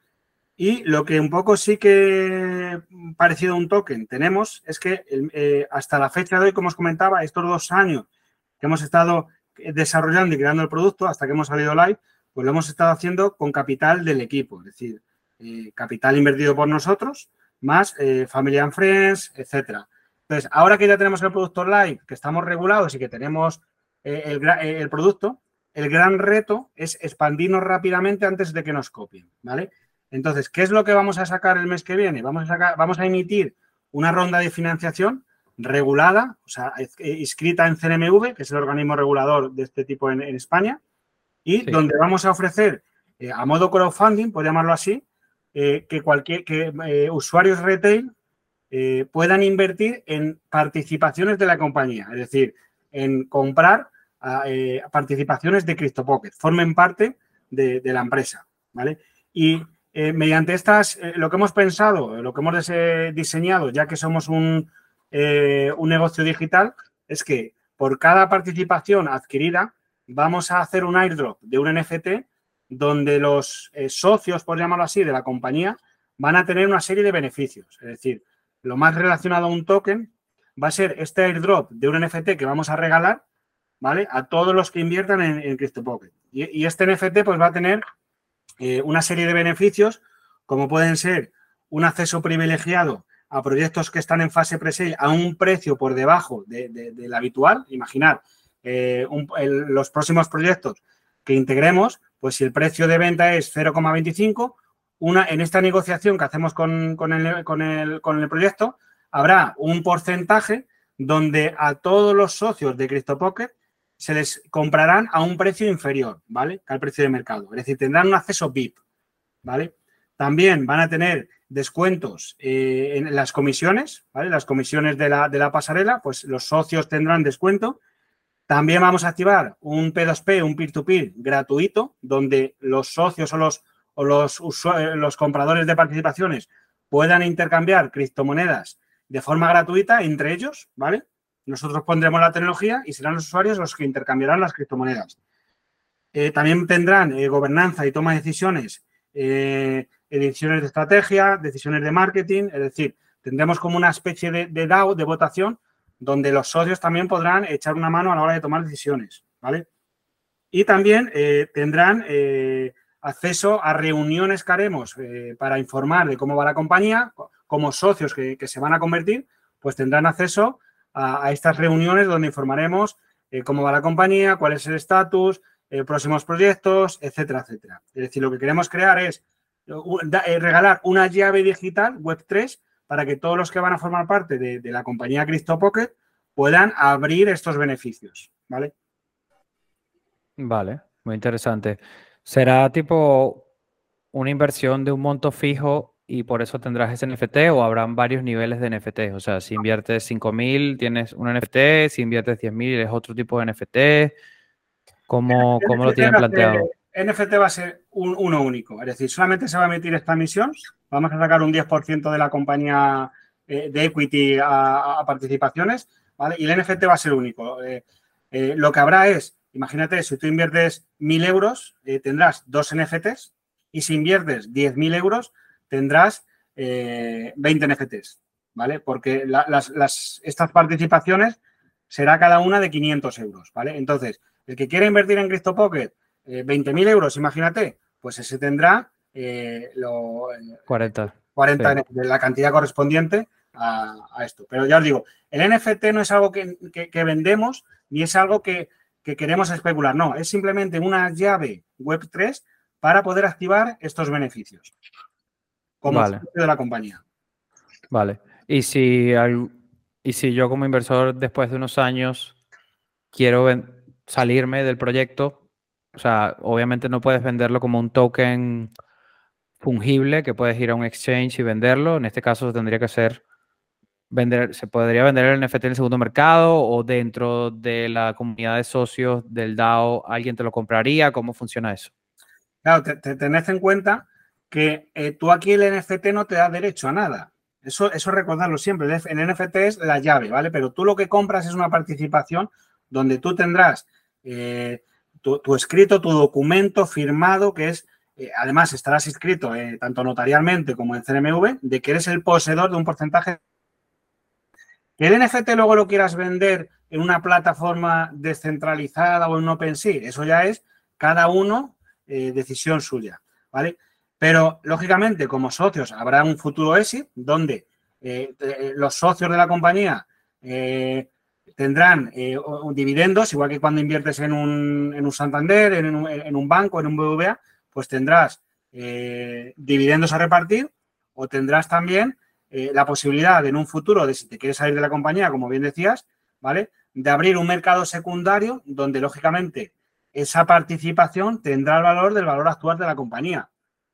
Y lo que un poco sí que parecido a un token tenemos es que eh, hasta la fecha de hoy, como os comentaba, estos dos años que hemos estado desarrollando y creando el producto hasta que hemos salido live, pues lo hemos estado haciendo con capital del equipo, es decir, eh, capital invertido por nosotros, más Family and Friends, etcétera. Entonces, ahora que ya tenemos el producto live, que estamos regulados y que tenemos el, el producto, el gran reto es expandirnos rápidamente antes de que nos copien, ¿vale? Entonces, ¿qué es lo que vamos a sacar el mes que viene? Vamos a, sacar, vamos a emitir una ronda de financiación regulada, o sea, inscrita en CNMV, que es el organismo regulador de este tipo en, España, y donde vamos a ofrecer eh, a modo crowdfunding, por llamarlo así, eh, que cualquier que eh, usuarios retail puedan invertir en participaciones de la compañía, es decir, en comprar eh, participaciones de CryptoPocket, formen parte de, la empresa, ¿vale? Y eh, mediante estas, eh, lo que hemos pensado, lo que hemos diseñado, ya que somos un, un negocio digital, es que por cada participación adquirida vamos a hacer un airdrop de un NFT donde los socios, por llamarlo así, de la compañía van a tener una serie de beneficios. Es decir, lo más relacionado a un token va a ser este airdrop de un NFT que vamos a regalar ¿vale? A todos los que inviertan en, en CryptoPocket. Y, este NFT pues va a tener eh, una serie de beneficios, como pueden ser un acceso privilegiado a proyectos que están en fase pre a un precio por debajo del habitual. Imaginar eh, los próximos proyectos que integremos, pues si el precio de venta es 0,25, una, en esta negociación que hacemos con, con, el, con, el, con el proyecto, habrá un porcentaje donde a todos los socios de CryptoPocket se les comprarán a un precio inferior, ¿vale? al precio de mercado. Es decir, tendrán un acceso VIP, ¿vale? También van a tener descuentos eh, en las comisiones, ¿vale? Las comisiones de la, de la, pasarela, pues los socios tendrán descuento. También vamos a activar un P2P, un peer-to-peer gratuito, donde los socios o los, o los, los compradores de participaciones puedan intercambiar criptomonedas de forma gratuita entre ellos, ¿vale? Nosotros pondremos la tecnología y serán los usuarios los que intercambiarán las criptomonedas. Eh, también tendrán eh, gobernanza y toma de decisiones, eh, decisiones de estrategia, decisiones de marketing, es decir, tendremos como una especie de, DAO, de votación, donde los socios también podrán echar una mano a la hora de tomar decisiones, ¿vale? Y también tendrán acceso a reuniones que haremos para informar de cómo va la compañía, como socios que, se van a convertir, pues tendrán acceso a, estas reuniones donde informaremos eh, cómo va la compañía, cuál es el estatus, eh, próximos proyectos, etcétera, etcétera. Es decir, lo que queremos crear es eh, regalar una llave digital Web3 para que todos los que van a formar parte de, la compañía CryptoPocket puedan abrir estos beneficios, ¿vale? Vale, muy interesante. ¿Será tipo una inversión de un monto fijo y por eso tendrás ese NFT o habrán varios niveles de NFT. O sea, si inviertes 5.000 tienes un NFT, si inviertes 10.000 es otro tipo de NFT. ¿Cómo, cómo lo tienen planteado? NFT va a ser uno único, es decir, solamente se va a emitir esta emisión, vamos a sacar un 10% de la compañía eh, de equity a, participaciones, ¿vale? Y el NFT va a ser único. Eh, eh, lo que habrá es, imagínate, si tú inviertes 1.000 euros, tendrás dos NFTs y si inviertes 10.000 euros, tendrás 20 eh, NFTs, ¿vale? Porque las, estas participaciones será cada una de 500 euros, ¿vale? Entonces, el que quiera invertir en CryptoPocket eh, 20.000 euros, imagínate, pues ese tendrá eh, lo, 40. 40 de la cantidad correspondiente a, esto. Pero ya os digo, el NFT no es algo que, vendemos ni es algo que, que, queremos especular, no, es simplemente una llave Web3 para poder activar estos beneficios como vale. de la compañía. Vale. Y si, y si yo como inversor después de unos años quiero salirme del proyecto, o sea, obviamente no puedes venderlo como un token fungible que puedes ir a un exchange y venderlo. En este caso tendría que ser vender, se podría vender el NFT en el segundo mercado o dentro de la comunidad de socios del DAO alguien te lo compraría. ¿Cómo funciona eso? Claro, te, tenés en cuenta que eh, tú aquí el NFT no te da derecho a nada. Eso, eso recordarlo siempre. El NFT es la llave, ¿vale? Pero tú lo que compras es una participación donde tú tendrás, eh, tu, escrito, tu documento firmado, que es, eh, además estarás inscrito eh, tanto notarialmente como en CNMV, de que eres el poseedor de un porcentaje. El NFT luego lo quieras vender en una plataforma descentralizada o en OpenSea, eso ya es cada uno decisión suya, ¿vale? Pero, lógicamente, como socios, habrá un futuro exit donde los socios de la compañía tendrán eh, dividendos, igual que cuando inviertes en un, en un Santander, en un, en un, banco, en un BVA, pues tendrás eh, dividendos a repartir o tendrás también eh, la posibilidad de en un futuro, de si te quieres salir de la compañía, como bien decías, ¿vale? De abrir un mercado secundario donde, lógicamente, esa participación tendrá el valor del valor actual de la compañía.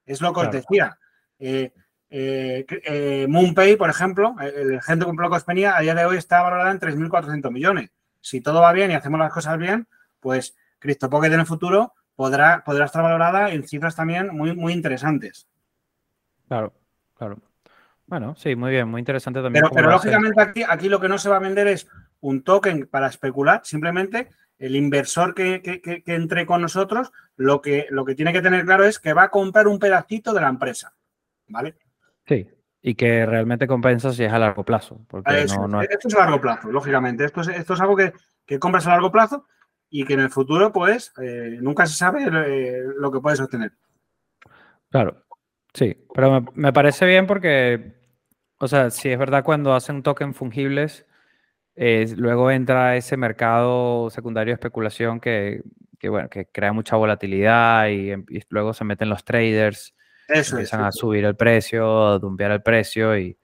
Es lo que os decía. Eh, eh, MoonPay, por ejemplo, el gente con Bloco Espenía, a día de hoy está valorada en 3.400 millones. Si todo va bien y hacemos las cosas bien, pues CryptoPocket en el futuro podrá, podrá estar valorada en cifras también muy, muy interesantes. Claro, claro. Bueno, sí, muy bien, muy interesante también. Pero, lógicamente aquí, aquí lo que no se va a vender es un token para especular, simplemente el inversor que, que, entre con nosotros lo que, lo que tiene que tener claro es que va a comprar un pedacito de la empresa, ¿vale? Sí, y que realmente compensa si es a largo plazo. Porque Esto es a largo plazo, lógicamente. Esto es, esto es algo que, compras a largo plazo y que en el futuro, pues, eh, nunca se sabe eh, lo que puedes obtener. Claro, sí, pero me, parece bien porque, o sea, si es verdad cuando hacen token fungibles, luego entra ese mercado secundario de especulación que, bueno, que crea mucha volatilidad y, y luego se meten los traders eso Empiezan a subir el precio, a dumpear el precio y,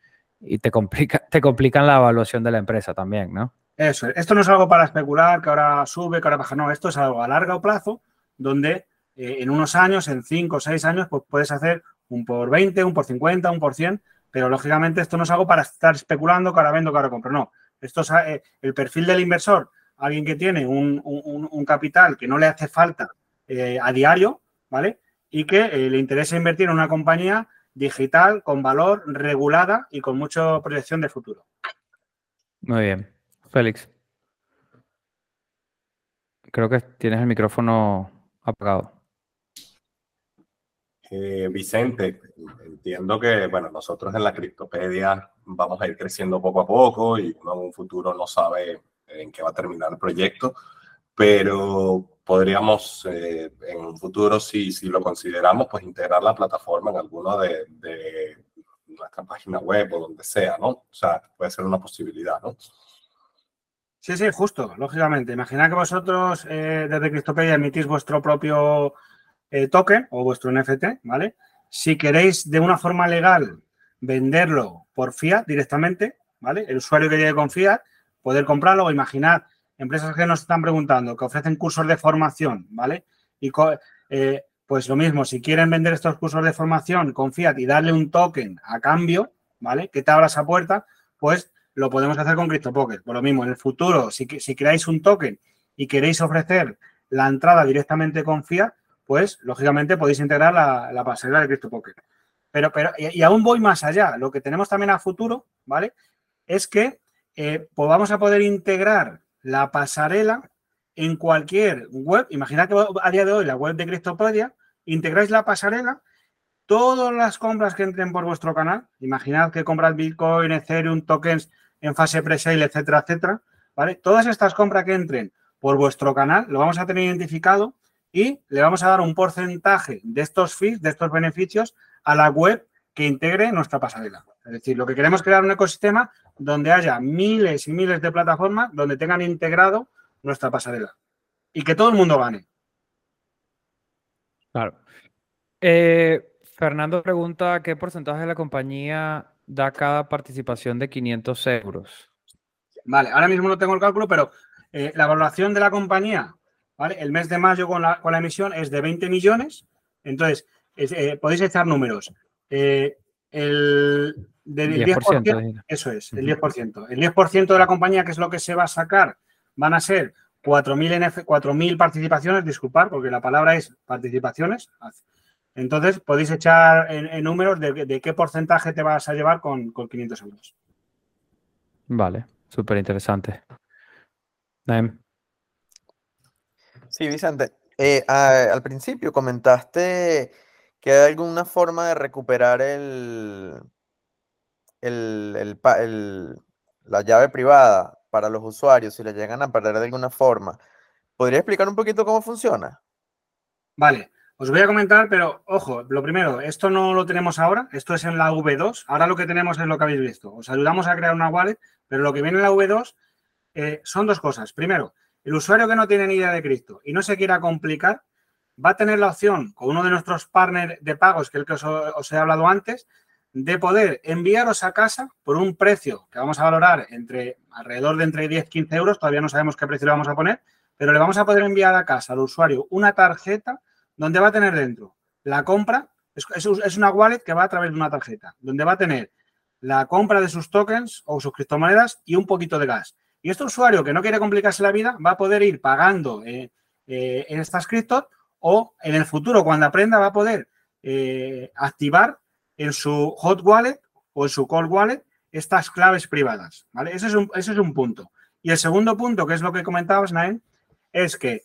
te, complica, te complican la evaluación de la empresa también, ¿no? Eso, esto no es algo para especular, que ahora sube, que ahora baja, no, esto es algo a largo plazo, donde eh, en unos años, en 5 o 6 años, pues puedes hacer un por 20, un por 50, un por 100, pero lógicamente esto no es algo para estar especulando que ahora vendo, que ahora compro, no. Esto es eh, el perfil del inversor, alguien que tiene un, capital que no le hace falta eh, a diario, ¿vale? Y que eh, le interesa invertir en una compañía digital con valor, regulada y con mucha proyección de futuro. Muy bien. Félix. Creo que tienes el micrófono apagado. Eh, Vicente, entiendo que, bueno, nosotros en la Criptopedia vamos a ir creciendo poco a poco y uno en un futuro no sabe en qué va a terminar el proyecto, pero podríamos eh, en un futuro, si, si lo consideramos, pues integrar la plataforma en alguna de, de nuestra página web o donde sea, ¿no? O sea, puede ser una posibilidad, ¿no? Sí, sí, justo, lógicamente. Imaginad que vosotros eh, desde Cristopedia emitís vuestro propio eh, token o vuestro NFT, ¿vale? Si queréis de una forma legal venderlo por fiat directamente, ¿vale? El usuario que llegue con fiat, poder comprarlo, o imaginad empresas que nos están preguntando, que ofrecen cursos de formación, ¿vale? Y eh, pues lo mismo, si quieren vender estos cursos de formación con Fiat y darle un token a cambio, ¿vale? Que te abra esa puerta, pues lo podemos hacer con CryptoPocket. Por lo mismo, en el futuro, si, si creáis un token y queréis ofrecer la entrada directamente con Fiat, pues lógicamente podéis integrar la, la pasarela de CryptoPocket. Pero, pero, y, aún voy más allá. Lo que tenemos también a futuro, ¿vale? Es que eh, pues vamos a poder integrar la pasarela en cualquier web. Imaginad que a día de hoy la web de Cryptopedia, integráis la pasarela, todas las compras que entren por vuestro canal, imaginad que compras Bitcoin, Ethereum, tokens en fase pre-sale, etcétera, etcétera, ¿vale? Todas estas compras que entren por vuestro canal lo vamos a tener identificado y le vamos a dar un porcentaje de estos fees, de estos beneficios a la web que integre nuestra pasarela. Es decir, lo que queremos es crear un ecosistema donde haya miles y miles de plataformas donde tengan integrado nuestra pasarela y que todo el mundo gane. Claro. Eh, Fernando pregunta qué porcentaje de la compañía da cada participación de 500 euros. Vale, ahora mismo no tengo el cálculo, pero eh, la valoración de la compañía, ¿vale? El mes de mayo con la, con la emisión es de 20 millones. Entonces, eh, podéis echar números. El, del 10%, eso es, el 10%. El 10% de la compañía, que es lo que se va a sacar, van a ser 4.000 participaciones, disculpar, porque la palabra es participaciones. Entonces, podéis echar en, números de, qué porcentaje te vas a llevar con, 500 euros. Vale, súper interesante. Sí, Vicente. Eh, al principio comentaste que hay alguna forma de recuperar el, la llave privada para los usuarios si la llegan a perder de alguna forma. ¿Podría explicar un poquito cómo funciona? Vale, os voy a comentar, pero ojo, lo primero, esto no lo tenemos ahora, esto es en la V2, ahora lo que tenemos es lo que habéis visto. Os ayudamos a crear una wallet, pero lo que viene en la V2 eh, son dos cosas. Primero, el usuario que no tiene ni idea de Cristo y no se quiera complicar, va a tener la opción con uno de nuestros partners de pagos, que es el que os, he hablado antes, de poder enviaros a casa por un precio que vamos a valorar entre alrededor de entre 10 y 15 euros, todavía no sabemos qué precio le vamos a poner, pero le vamos a poder enviar a casa al usuario una tarjeta donde va a tener dentro la compra, es, una wallet que va a través de una tarjeta, donde va a tener la compra de sus tokens o sus criptomonedas y un poquito de gas. Y este usuario que no quiere complicarse la vida va a poder ir pagando eh, eh, en estas criptos o en el futuro, cuando aprenda, va a poder eh, activar en su hot wallet o en su cold wallet estas claves privadas. ¿vale? Ese, es un, es un punto. Y el segundo punto, que es lo que comentabas, Naen, es que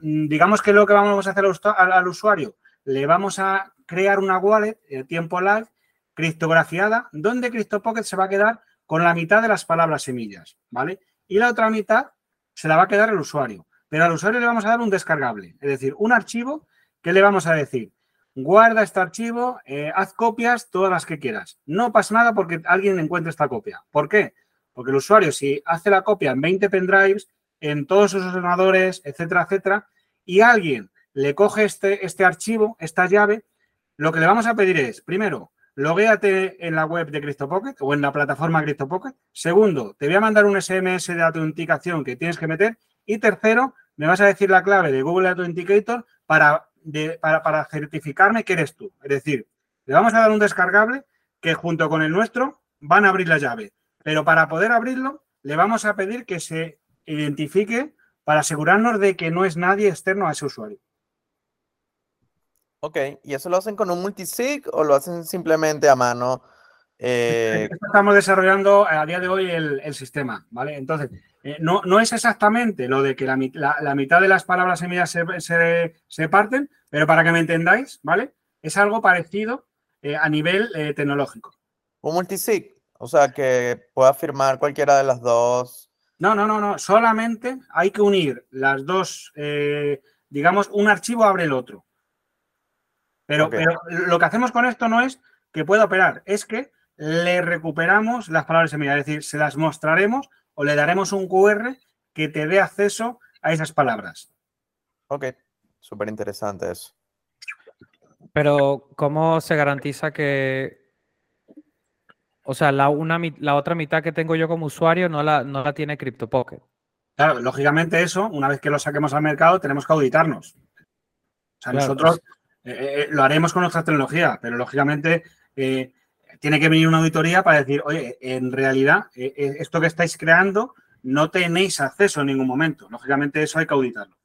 digamos que lo que vamos a hacer al, usuario, le vamos a crear una wallet en tiempo live criptografiada, donde CryptoPocket se va a quedar con la mitad de las palabras semillas, ¿vale? Y la otra mitad se la va a quedar el usuario. Pero al usuario le vamos a dar un descargable, es decir, un archivo que le vamos a decir, guarda este archivo, eh, haz copias todas las que quieras. No pasa nada porque alguien encuentre esta copia. ¿Por qué? Porque el usuario, si hace la copia en 20 pendrives, en todos sus ordenadores, etcétera, etcétera, y alguien le coge este, este archivo, esta llave, lo que le vamos a pedir es, primero, loguéate en la web de CryptoPocket o en la plataforma CryptoPocket. Segundo, te voy a mandar un SMS de autenticación que tienes que meter. Y tercero, me vas a decir la clave de Google Authenticator para, para, para certificarme que eres tú. Es decir, le vamos a dar un descargable que junto con el nuestro van a abrir la llave. Pero para poder abrirlo, le vamos a pedir que se identifique para asegurarnos de que no es nadie externo a ese usuario. Ok, ¿y eso lo hacen con un multisig o lo hacen simplemente a mano? Eh? Estamos desarrollando a día de hoy el, sistema, ¿vale? Entonces, eh, no, no, es exactamente lo de que la, mitad de las palabras semillas se, se, parten, pero para que me entendáis, ¿vale? Es algo parecido eh, a nivel tecnológico. Un multisig, o sea, que pueda firmar cualquiera de las dos. No, no, no, no. Solamente hay que unir las dos, digamos, un archivo abre el otro. Pero, lo que hacemos con esto no es que pueda operar, es que le recuperamos las palabras semillas, es decir, se las mostraremos o le daremos un QR que te dé acceso a esas palabras. Ok, súper interesante eso. Pero, ¿cómo se garantiza que, o sea, la, una, la otra mitad que tengo yo como usuario no la, no la tiene CryptoPocket? Claro, lógicamente eso, una vez que lo saquemos al mercado, tenemos que auditarnos. O sea, nosotros pues eh, eh, eh, lo haremos con nuestra tecnología, pero lógicamente tiene que venir una auditoría para decir, oye, en realidad esto que estáis creando no tenéis acceso en ningún momento. Lógicamente eso hay que auditarlo.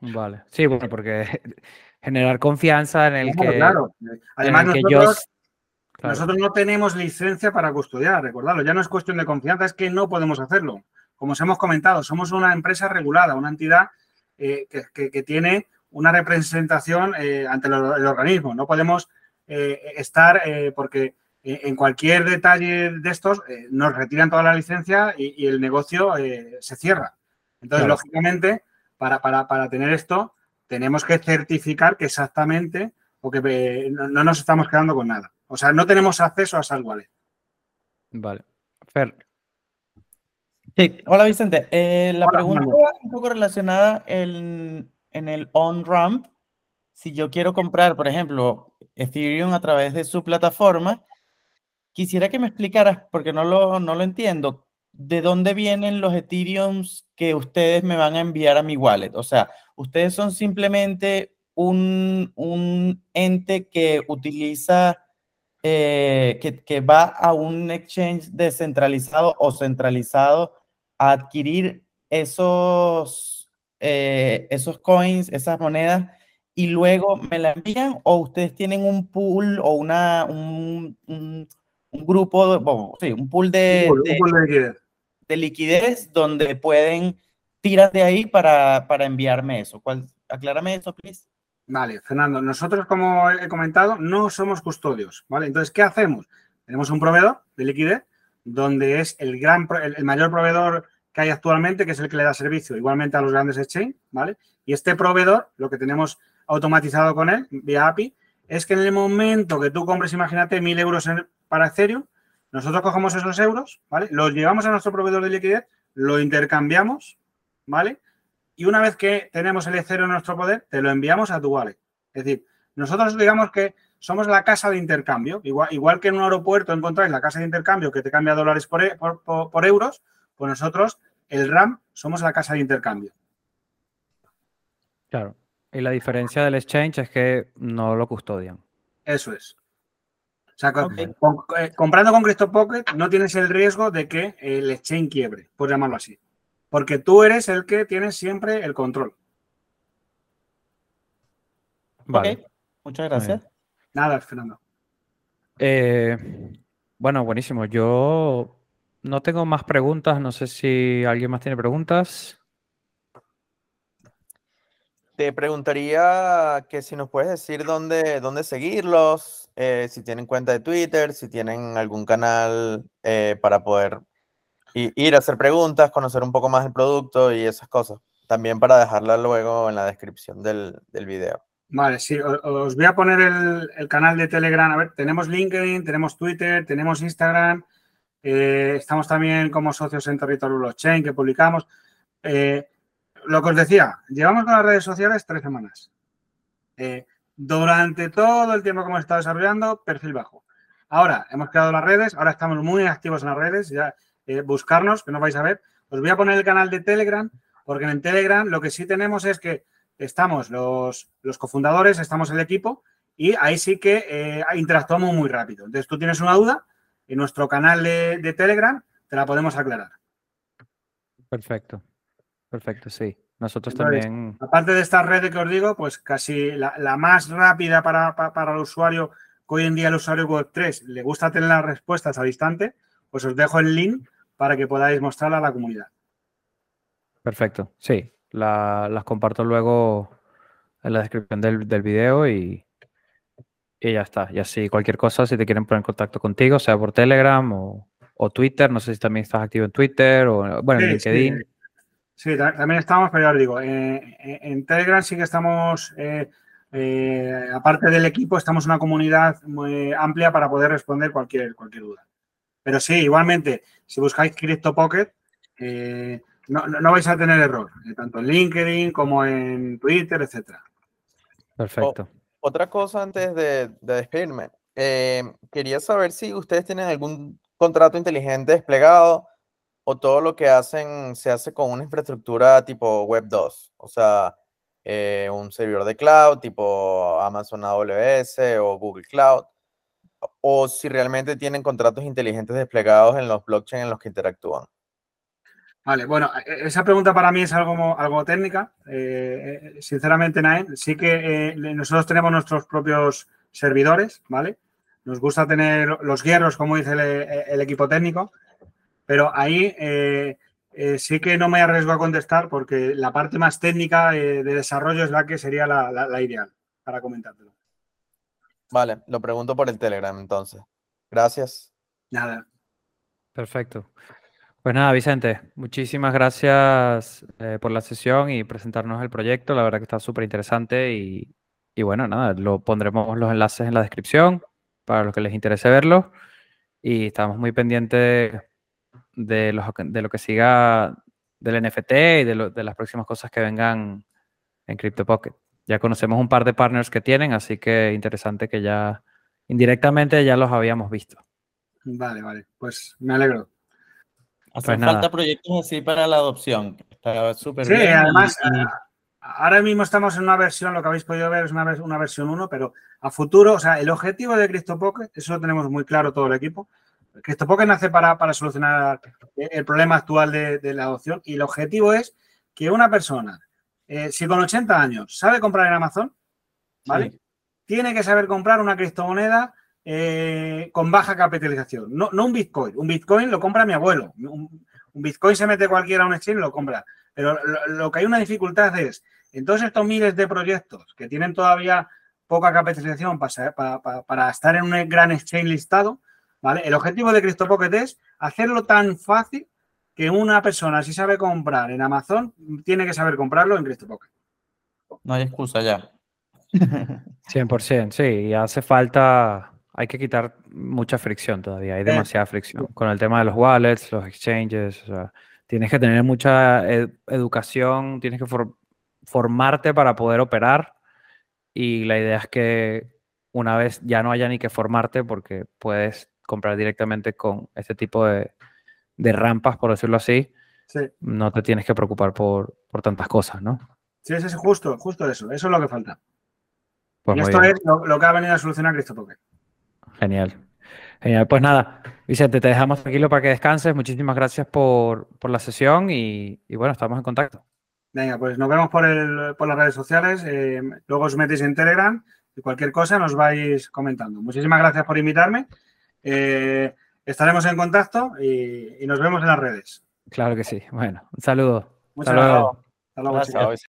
Vale, sí, bueno, porque generar confianza en el que... Claro, además nosotros, nosotros no tenemos licencia para custodiar, recordadlo, ya no es cuestión de confianza, es que no podemos hacerlo. Como os hemos comentado, somos una empresa regulada, una entidad que tiene una representación eh, ante el, organismo. No podemos eh, estar eh, porque en cualquier detalle de estos nos retiran toda la licencia y, el negocio se cierra. Entonces, lógicamente, para, para, tener esto, tenemos que certificar que exactamente o que no, nos estamos quedando con nada. O sea, no tenemos acceso a Salwallet. Vale. Fer. Sí, hola Vicente. la pregunta va un poco relacionada en, en el on-ramp, si yo quiero comprar, por ejemplo, Ethereum a través de su plataforma, quisiera que me explicaras, porque no lo, no lo entiendo, de dónde vienen los Ethereums que ustedes me van a enviar a mi wallet. O sea, ustedes son simplemente un, un ente que utiliza, eh, que, que va a un exchange descentralizado o centralizado a adquirir esos eh, esos coins, esas monedas, y luego me la envían o ustedes tienen un pool o una, un, grupo, bueno, sí, un pool de, de, liquidez. donde pueden tirar de ahí para, para enviarme eso. ¿Cuál, aclárame eso, please. Vale, Fernando, nosotros, como he comentado, no somos custodios, ¿vale? Entonces, ¿qué hacemos? Tenemos un proveedor de liquidez, donde es el, gran, el, mayor proveedor que hay actualmente, que es el que le da servicio igualmente a los grandes exchange, ¿vale? Y este proveedor, lo que tenemos automatizado con él, vía API, es que en el momento que tú compres, imagínate, mil euros para Ethereum, nosotros cogemos esos euros, ¿vale? Los llevamos a nuestro proveedor de liquidez, lo intercambiamos, ¿vale? y una vez que tenemos el Ethereum en nuestro poder, te lo enviamos a tu wallet. Es decir, nosotros digamos que somos la casa de intercambio. Igual, que en un aeropuerto encontráis la casa de intercambio que te cambia dólares por, e, por, euros, pues nosotros, el RAM, somos la casa de intercambio. Claro. Y la diferencia del exchange es que no lo custodian. Eso es. O sea, eh, comprando con CryptoPocket no tienes el riesgo de que el exchange quiebre, por llamarlo así porque tú eres el que tiene siempre el control. Vale. Muchas gracias. Nada, Fernando. Eh, bueno, buenísimo. Yo no tengo más preguntas. No sé si alguien más tiene preguntas. Te preguntaría que si nos puedes decir dónde, dónde seguirlos, eh, si tienen cuenta de Twitter, si tienen algún canal eh, para poder ir a hacer preguntas, conocer un poco más el producto y esas cosas. También para dejarla luego en la descripción del, del video. Vale, sí, os voy a poner el, canal de Telegram. A ver, tenemos LinkedIn, tenemos Twitter, tenemos Instagram. Eh, estamos también como socios en Territorio Blockchain que publicamos. Lo que os decía, llevamos con las redes sociales tres semanas. Eh, durante todo el tiempo que hemos estado desarrollando, perfil bajo. Ahora hemos creado las redes, ahora estamos muy activos en las redes. Ya eh, buscarnos, que no vais a ver. Os voy a poner el canal de Telegram, porque en Telegram lo que sí tenemos es que estamos los, los cofundadores, estamos el equipo, y ahí sí que eh, interactuamos muy rápido. Entonces, tú tienes una duda, en nuestro canal de, Telegram te la podemos aclarar. Perfecto, perfecto, sí. Nosotros también. Aparte de esta red que os digo, pues casi la, más rápida para, para, el usuario, que hoy en día el usuario Web3 le gusta tener las respuestas al instante, pues os dejo el link para que podáis mostrarla a la comunidad. Perfecto, sí, las comparto luego en la descripción del, del video y, y, ya está. Y así cualquier cosa, si te quieren poner en contacto contigo, sea por Telegram o, Twitter, no sé si también estás activo en Twitter o bueno, en LinkedIn. Sí. También estamos, pero ya os digo, eh, eh, en Telegram sí que estamos, eh, aparte del equipo, estamos en una comunidad muy amplia para poder responder cualquier, cualquier duda. Pero sí, igualmente, si buscáis CryptoPocket, eh, no, vais a tener error, eh, tanto en LinkedIn como en Twitter, etcétera. Perfecto. otra cosa antes de, despedirme. Eh, quería saber si ustedes tienen algún contrato inteligente desplegado o todo lo que hacen se hace con una infraestructura tipo Web 2, o sea, un servidor de cloud tipo Amazon AWS o Google Cloud o si realmente tienen contratos inteligentes desplegados en los blockchain en los que interactúan. Vale, bueno, e, e, esa pregunta para mí es algo, algo técnica. Eh, eh, sinceramente, Naen, sí que eh, nosotros tenemos nuestros propios servidores, ¿vale? Nos gusta tener los guerros, como dice el, equipo técnico, pero ahí sí que no me arriesgo a contestar porque la parte más técnica de desarrollo es la que sería la ideal para comentártelo. Vale, lo pregunto por el Telegram entonces. Gracias. Nada. Perfecto. Pues nada, Vicente, muchísimas gracias eh, por la sesión y presentarnos el proyecto. La verdad que está súper interesante y, bueno, nada, lo pondremos los enlaces en la descripción para los que les interese verlo. Y estamos muy pendientes de, los, de lo que siga del NFT y de, de las próximas cosas que vengan en CryptoPocket. Ya conocemos un par de partners que tienen, así que interesante que ya indirectamente ya los habíamos visto. Vale, vale, pues me alegro. Hacen pues falta proyectos así para la adopción. Está súper sí, además, ahora mismo estamos en una versión, lo que habéis podido ver es una, una versión 1, pero a futuro, o sea, el objetivo de CryptoPocket, eso lo tenemos muy claro todo el equipo. CryptoPocket nace para, para solucionar el problema actual de, de la adopción y el objetivo es que una persona eh, si con 80 años sabe comprar en Amazon, ¿vale? Tiene que saber comprar una criptomoneda eh, con baja capitalización. No, un Bitcoin. Un Bitcoin lo compra mi abuelo. Un, Bitcoin se mete cualquiera a un exchange y lo compra. Pero lo, que hay una dificultad es en todos estos miles de proyectos que tienen todavía poca capitalización para, para, estar en un gran exchange listado, ¿vale? El objetivo de CryptoPocket es hacerlo tan fácil que una persona, si sabe comprar en Amazon, tiene que saber comprarlo en CryptoPocket. No hay excusa ya. 100%, sí, y hace falta, hay que quitar mucha fricción todavía, hay demasiada fricción con el tema de los wallets, los exchanges, o sea, tienes que tener mucha educación, tienes que formarte para poder operar y la idea es que una vez ya no haya ni que formarte porque puedes comprar directamente con este tipo de, de rampas, por decirlo así, no te tienes que preocupar por, por tantas cosas, ¿no? Sí, es justo, justo eso. Eso es lo que falta. Pues y esto es lo, que ha venido a solucionar CryptoPocket. Genial. Genial. Pues nada, Vicente, te dejamos tranquilo para que descanses. Muchísimas gracias por, la sesión y, bueno, estamos en contacto. Venga, pues nos vemos por, el, por las redes sociales. Eh, luego os metéis en Telegram y cualquier cosa nos vais comentando. Muchísimas gracias por invitarme. Eh, estaremos en contacto y, nos vemos en las redes. Claro que sí. Bueno, un saludo. Muchas gracias. Hasta luego.